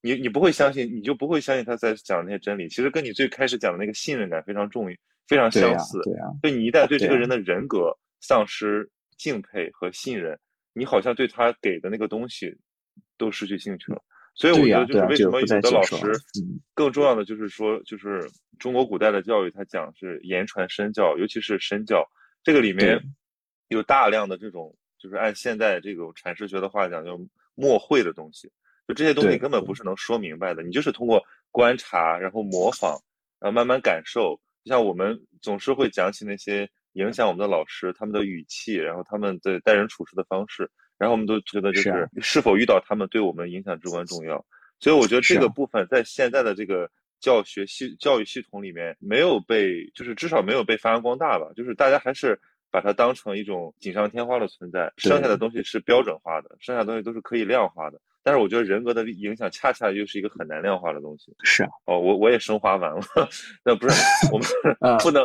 你你不会相信，你就不会相信他在讲那些真理。其实跟你最开始讲的那个信任感非常重，非常相似。对啊，所以你一旦对这个人的人格丧失敬佩和信任，你好像对他给的那个东西都失去兴趣了。所以我觉得就是为什么有的老师，更重要的就是说，就是中国古代的教育，它讲是言传身教，尤其是身教，这个里面有大量的这种，就是按现在这种阐释学的话讲，叫默会的东西，就这些东西根本不是能说明白的，你就是通过观察，然后模仿，然后慢慢感受。就像我们总是会讲起那些影响我们的老师，他们的语气，然后他们的待人处事的方式。然后我们都觉得，就是是否遇到他们对我们影响至关重要。所以我觉得这个部分在现在的这个教学系教育系统里面没有被，就是至少没有被发扬光大吧。就是大家还是把它当成一种锦上添花的存在，剩下的东西是标准化的，剩下的东西都是可以量化的。但是我觉得人格的影响恰恰又是一个很难量化的东西。是啊，哦，我我也升华完了，那不是我们 不能，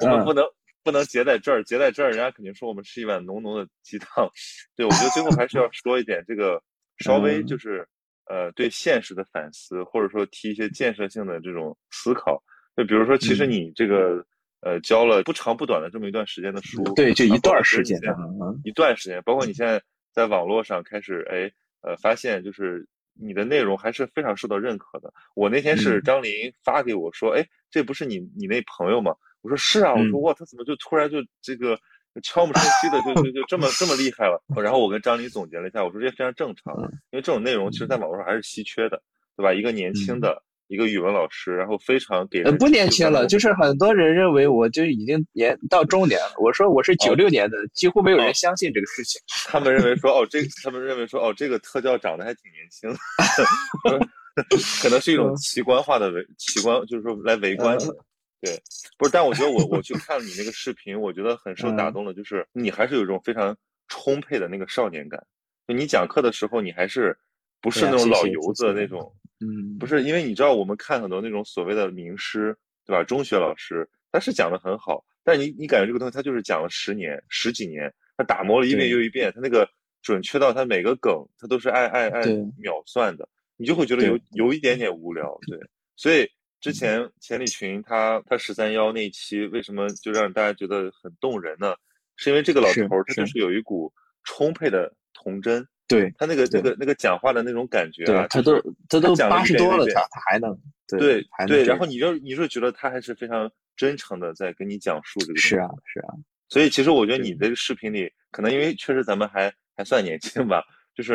我们不能。不能结在这儿，结在这儿，人家肯定说我们吃一碗浓浓的鸡汤。对，我觉得最后还是要说一点这个，稍微就是呃对现实的反思，或者说提一些建设性的这种思考。就比如说，其实你这个呃教了不长不短的这么一段时间的书，对，就一段时间，一段时间，包括你现在在网络上开始哎呃发现，就是你的内容还是非常受到认可的。我那天是张琳发给我说，哎，这不是你你那朋友吗？我说是啊，我说哇，他怎么就突然就这个悄无声息的就就就这么这么厉害了？然后我跟张琳总结了一下，我说这非常正常，因为这种内容其实在网络上还是稀缺的，对吧？一个年轻的一个语文老师，然后非常给不年轻了，就是很多人认为我就已经年到中年了。我说我是九六年的，几乎没有人相信这个事情。他们认为说哦，这他们认为说哦，这个特教长得还挺年轻 可能是一种奇观化的围奇观，就是说来围观的。对，不是，但我觉得我我 去看了你那个视频，我觉得很受打动的，就是你还是有一种非常充沛的那个少年感。就你讲课的时候，你还是不是那种老油子那种，嗯，不是，因为你知道我们看很多那种所谓的名师，对吧？中学老师他是讲的很好，但你你感觉这个东西他就是讲了十年十几年，他他打磨了一遍又一遍，他那个准确到他每个梗他都是按按按秒算的，你就会觉得有有一点点无聊。对，所以之前钱理群他他十三幺那一期为什么就让大家觉得很动人呢？是因为这个老头儿他就是有一股充沛的童真。对他那个那个那个讲话的那种感觉啊，他都他都八十多了，他他还能对对，然后你就你就觉得他还是非常真诚的在跟你讲述这个是啊是啊，所以其实我觉得你。这个视频里，可能因为确实咱们还还算年轻吧，就是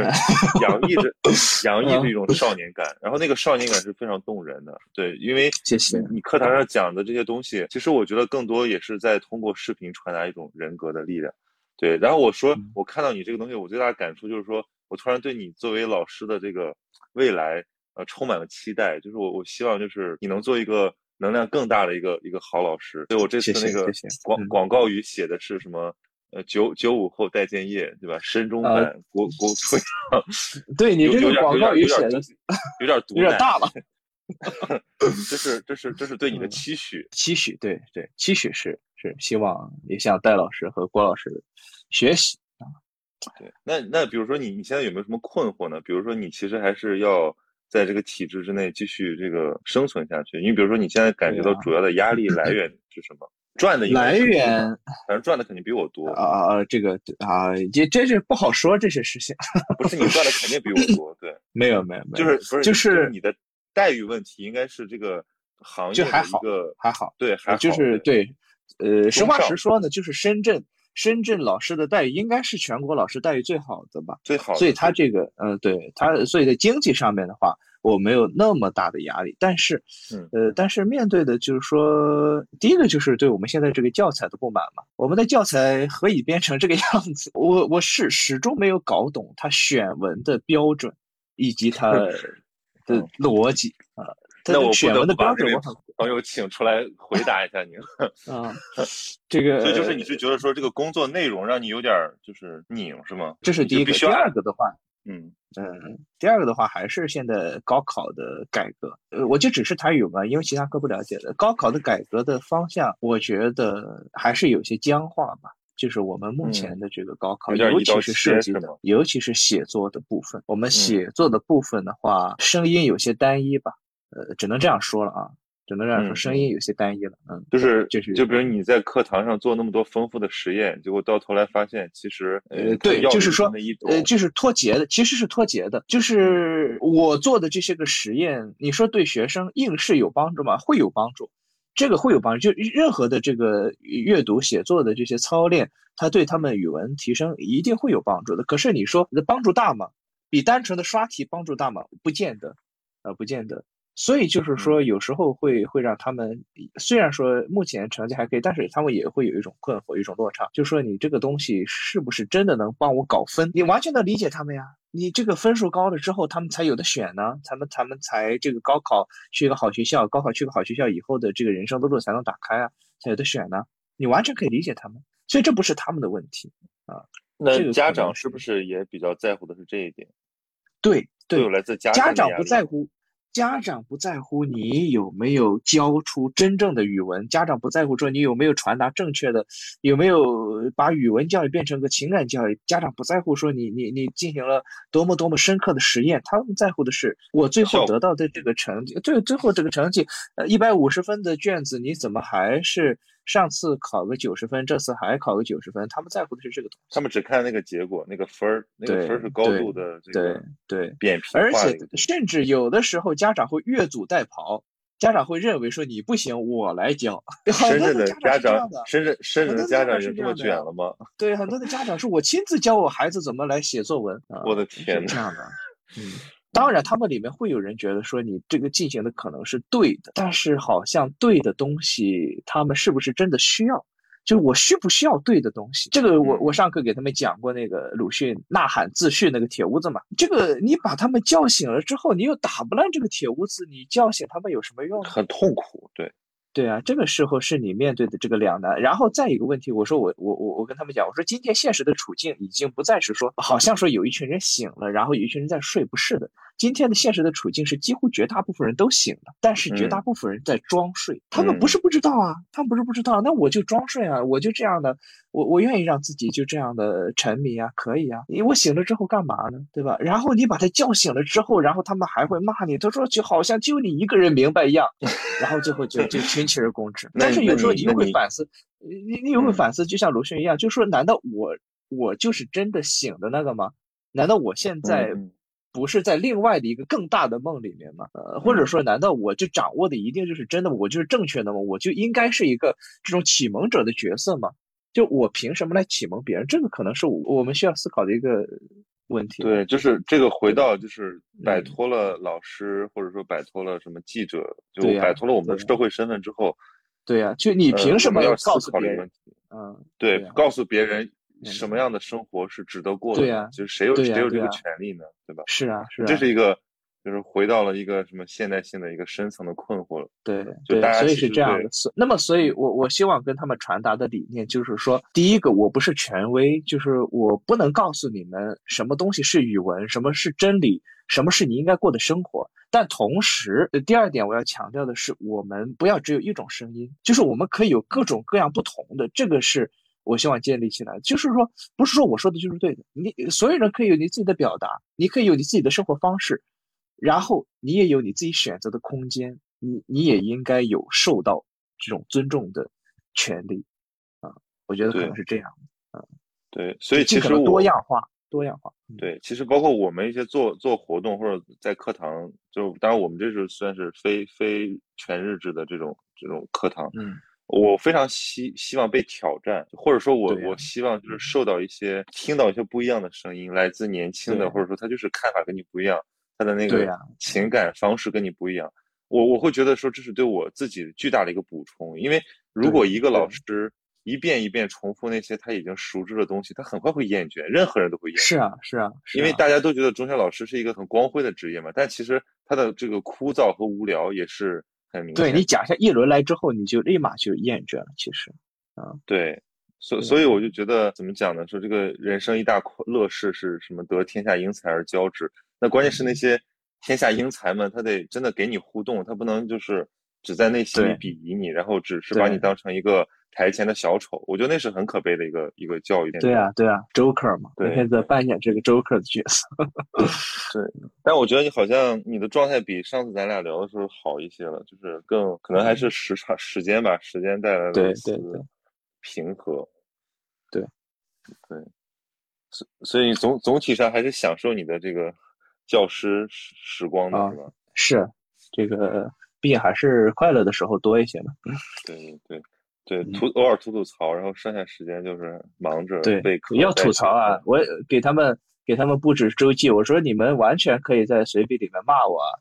洋溢着 洋溢着一种少年感，然后那个少年感是非常动人的。对，因为谢谢你课堂上讲的这些东西，其实我觉得更多也是在通过视频传达一种人格的力量。对，然后我说，我看到你这个东西，我最大的感触就是说，我突然对你作为老师的这个未来，呃，充满了期待。就是我，我希望就是你能做一个能量更大的一个一个好老师。所以我这次那个广广告语写的是什么？呃，九九五后戴建业，对吧？深中版国国吹。对你这个广告语写的有点毒，有点大了。这是这是这是对你的期许，期许对对期许是是希望也向戴老师和郭老师学习啊。对，那那比如说你你现在有没有什么困惑呢？比如说你其实还是要在这个体制之内继续这个生存下去。你比如说你现在感觉到主要的压力来源是什么？赚的来源，反正赚的肯定比我多啊啊！这个啊，这这是不好说这些事情。不是你赚的肯定比我多，对，没有没有没有，就是不是就是你的。待遇问题应该是这个行业还好，还好，对，还好，就是对，呃，实话实说呢，就是深圳，深圳老师的待遇应该是全国老师待遇最好的吧？最好，所以他这个，嗯，对他，所以在经济上面的话，我没有那么大的压力。但是，呃，但是面对的就是说，第一个就是对我们现在这个教材的不满嘛。我们的教材何以变成这个样子？我我是始终没有搞懂他选文的标准，以及他。的逻辑啊，那我选文的标准，我朋友请出来回答一下您。啊，这个，所以就是你是觉得说这个工作内容让你有点就是拧是吗？这是第一个。第二个的话，嗯嗯，第二个的话还是现在高考的改革。呃，我就只是谈语文，因为其他科不了解的。高考的改革的方向，我觉得还是有些僵化吧。就是我们目前的这个高考，尤其是涉及的，尤其是写作的部分。我们写作的部分的话，声音有些单一吧，呃，只能这样说了啊，只能这样说，声音有些单一了。嗯，就是就是，就比如你在课堂上做那么多丰富的实验，结果到头来发现，其实呃，对，就是说，呃，就是脱节的，其实是脱节的。就是我做的这些个实验，你说对学生应试有帮助吗？会有帮助。这个会有帮助，就任何的这个阅读写作的这些操练，它对他们语文提升一定会有帮助的。可是你说帮助大吗？比单纯的刷题帮助大吗？不见得，呃，不见得。所以就是说，有时候会会让他们，虽然说目前成绩还可以，但是他们也会有一种困惑，一种落差，就是说你这个东西是不是真的能帮我搞分？你完全能理解他们呀。你这个分数高了之后，他们才有的选呢，他们他们才这个高考去一个好学校，高考去个好学校以后的这个人生的路才能打开啊，才有的选呢。你完全可以理解他们，所以这不是他们的问题啊。那家长是不是也比较在乎的是这一点？对对，来自家长家长不在乎。家长不在乎你有没有教出真正的语文，家长不在乎说你有没有传达正确的，有没有把语文教育变成个情感教育，家长不在乎说你你你进行了多么多么深刻的实验，他们在乎的是我最后得到的这个成绩，最最后这个成绩，呃，一百五十分的卷子，你怎么还是？上次考个九十分，这次还考个九十分，他们在乎的是这个东西。他们只看那个结果，那个分儿，那个分儿是高度的这个对扁平而且甚至有的时候家长会越俎代庖，家长会认为说你不行，我来教。深圳的家长，深圳深圳的家长是这么卷了吗？对，很多的家长是我亲自教我孩子怎么来写作文。我的天哪！这样的，嗯。当然，他们里面会有人觉得说你这个进行的可能是对的，但是好像对的东西，他们是不是真的需要？就我需不需要对的东西？这个我我上课给他们讲过那个鲁迅呐喊自序那个铁屋子嘛。这个你把他们叫醒了之后，你又打不烂这个铁屋子，你叫醒他们有什么用？很痛苦，对。对啊，这个时候是你面对的这个两难，然后再一个问题，我说我我我我跟他们讲，我说今天现实的处境已经不再是说，好像说有一群人醒了，然后有一群人在睡，不是的，今天的现实的处境是，几乎绝大部分人都醒了，但是绝大部分人在装睡。他们不是不知道啊，他们不是不知道，那我就装睡啊，我就这样的，我我愿意让自己就这样的沉迷啊，可以啊。因为我醒了之后干嘛呢？对吧？然后你把他叫醒了之后，然后他们还会骂你，他说就好像就你一个人明白一样，然后最后就就群起而攻之。但是有时候你又会反思，你你又会反思，就像鲁迅一样，就说难道我我就是真的醒的那个吗？难道我现在？不是在另外的一个更大的梦里面吗？呃，或者说，难道我就掌握的一定就是真的？我就是正确的吗？我就应该是一个这种启蒙者的角色吗？就我凭什么来启蒙别人？这个可能是我们需要思考的一个问题。对，就是这个回到就是摆脱了老师，或者说摆脱了什么记者，就摆脱了我们的社会身份之后，对呀，就你凭什么要告诉别人？嗯，对，告诉别人。什么样的生活是值得过的？对呀，就是谁有谁有这个权利呢？对吧？是啊，是啊，这是一个，就是回到了一个什么现代性的一个深层的困惑了。对，对，所以是这样的。那么，所以我我希望跟他们传达的理念就是说，第一个，我不是权威，就是我不能告诉你们什么东西是语文，什么是真理，什么是你应该过的生活。但同时，第二点我要强调的是，我们不要只有一种声音，就是我们可以有各种各样不同的，这个是。我希望建立起来，就是说，不是说我说的就是对的。你所有人可以有你自己的表达，你可以有你自己的生活方式，然后你也有你自己选择的空间，你你也应该有受到这种尊重的权利啊。我觉得可能是这样的啊。对，所以其实多样化，多样化。对，其实包括我们一些做做活动或者在课堂，就当然我们这是算是非非全日制的这种这种课堂，嗯。我非常希希望被挑战，或者说，我我希望就是受到一些听到一些不一样的声音，来自年轻的，或者说他就是看法跟你不一样，他的那个情感方式跟你不一样。我我会觉得说这是对我自己巨大的一个补充，因为如果一个老师一遍一遍重复那些他已经熟知的东西，他很快会厌倦，任何人都会厌倦。是啊，是啊，因为大家都觉得中学老师是一个很光辉的职业嘛，但其实他的这个枯燥和无聊也是。对你讲一下一轮来之后，你就立马就厌倦了。其实，啊，对，所所以我就觉得怎么讲呢？说这个人生一大乐事是什么？得天下英才而教之。那关键是那些天下英才们，他得真的给你互动，他不能就是只在内心里鄙夷你，然后只是把你当成一个。台前的小丑，我觉得那是很可悲的一个一个教育。对啊，对啊，Joker 嘛，你现在扮演这个 Joker 的角色。对，但我觉得你好像你的状态比上次咱俩聊的时候好一些了，就是更可能还是时长时间吧，时间带来的平和。对，对，所所以总总体上还是享受你的这个教师时时光的是吧？是，这个毕竟还是快乐的时候多一些嘛。对 对。对，吐偶尔吐吐槽，然后剩下时间就是忙着备课。要吐槽啊！我给他们给他们布置周记，我说你们完全可以在随笔里面骂我，啊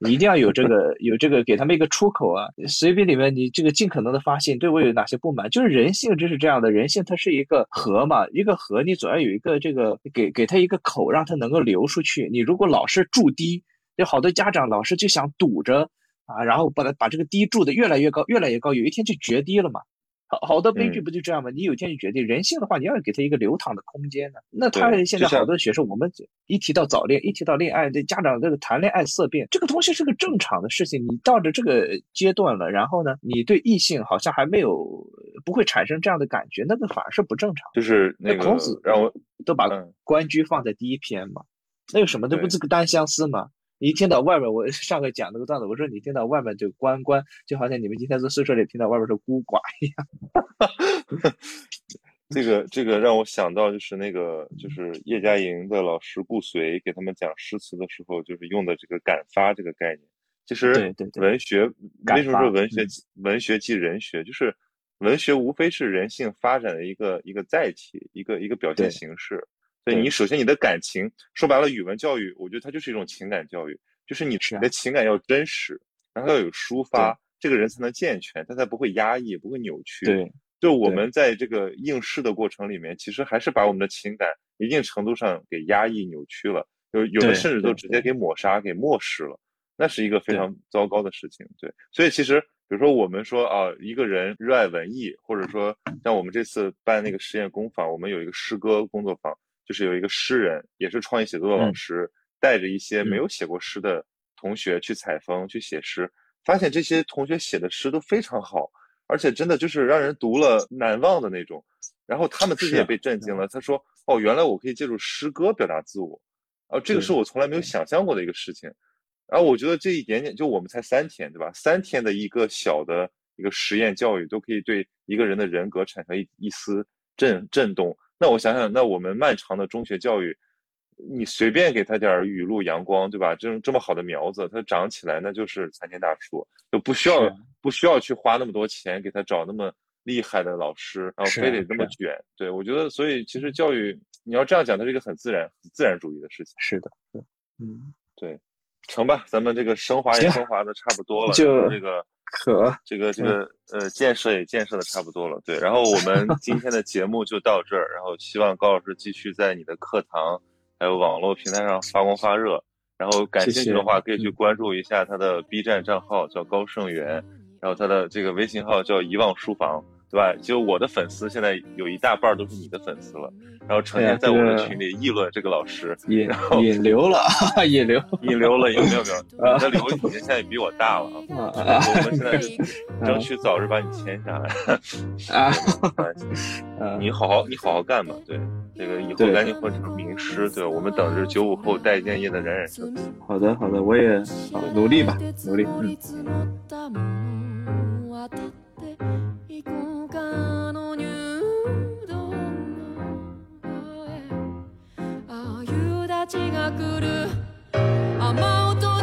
你一定要有这个 有这个给他们一个出口啊！随笔里面你这个尽可能的发现对我有哪些不满，就是人性就是这样的，人性它是一个河嘛，一个河你总要有一个这个给给他一个口，让他能够流出去。你如果老是筑堤，有好多家长老是就想堵着啊，然后把它把这个堤筑的越来越高，越来越高，有一天就决堤了嘛。好好多悲剧不就这样吗？你有一天就决堤人性的话，你要给他一个流淌的空间呢。那他现在好多学生，我们一提到早恋，一提到恋爱，这家长这个谈恋爱色变，这个东西是个正常的事情。你到了这个阶段了，然后呢，你对异性好像还没有不会产生这样的感觉，那个反而是不正常。就是那孔子让我都把关雎放在第一篇嘛，那有什么都不是个单相思嘛。一听到外面，我 上个讲那个段子，我说你听到外面就关关，就好像你们今天在宿舍里听到外面是孤寡一样。这个这个让我想到就是那个就是叶嘉莹的老师顾随给他们讲诗词的时候，就是用的这个感发这个概念。其实文学为什么说文学文学即人学？就是文学无非是人性发展的一个一个载体，一个一个表现形式。对你首先你的感情说白了，语文教育我觉得它就是一种情感教育，就是你你的情感要真实，然后要有抒发，这个人才能健全，他才不会压抑，不会扭曲。对，就我们在这个应试的过程里面，其实还是把我们的情感一定程度上给压抑扭曲了，有有的甚至都直接给抹杀、给漠视了，那是一个非常糟糕的事情。对，所以其实比如说我们说啊，一个人热爱文艺，或者说像我们这次办那个实验工坊，我们有一个诗歌工作坊。就是有一个诗人，也是创意写作的老师，带着一些没有写过诗的同学去采风去写诗，发现这些同学写的诗都非常好，而且真的就是让人读了难忘的那种。然后他们自己也被震惊了，他说：“哦，原来我可以借助诗歌表达自我，啊，这个是我从来没有想象过的一个事情。”然后我觉得这一点点，就我们才三天，对吧？三天的一个小的一个实验教育，都可以对一个人的人格产生一一丝震震动。那我想想，那我们漫长的中学教育，你随便给他点雨露阳光，对吧？这种这么好的苗子，它长起来那就是参天大树，就不需要不需要去花那么多钱给他找那么。厉害的老师，然后非得这么卷，对我觉得，所以其实教育你要这样讲，它是一个很自然、很自然主义的事情。是的，嗯，对，成吧，咱们这个升华也升华的差不多了，就这个可这个这个呃建设也建设的差不多了，对。然后我们 今天的节目就到这儿，然后希望高老师继续在你的课堂还有网络平台上发光发热。然后感兴趣的话，可以去关注一下他的 B 站账号，叫高盛元，然后他的这个微信号叫遗忘书房。对吧？就我的粉丝现在有一大半都是你的粉丝了，然后成天在我们群里议论这个老师，引后 引流了，引流，引流了，有没有没有？你的流已经现在比我大了啊！我们现在争取早日把你签下来啊！你好好你好好干吧，对，这个以后赶紧混成名师，对我们等着九五后待建业的冉冉升起。好的好的，我也努力吧，努力，嗯。が来る。雨音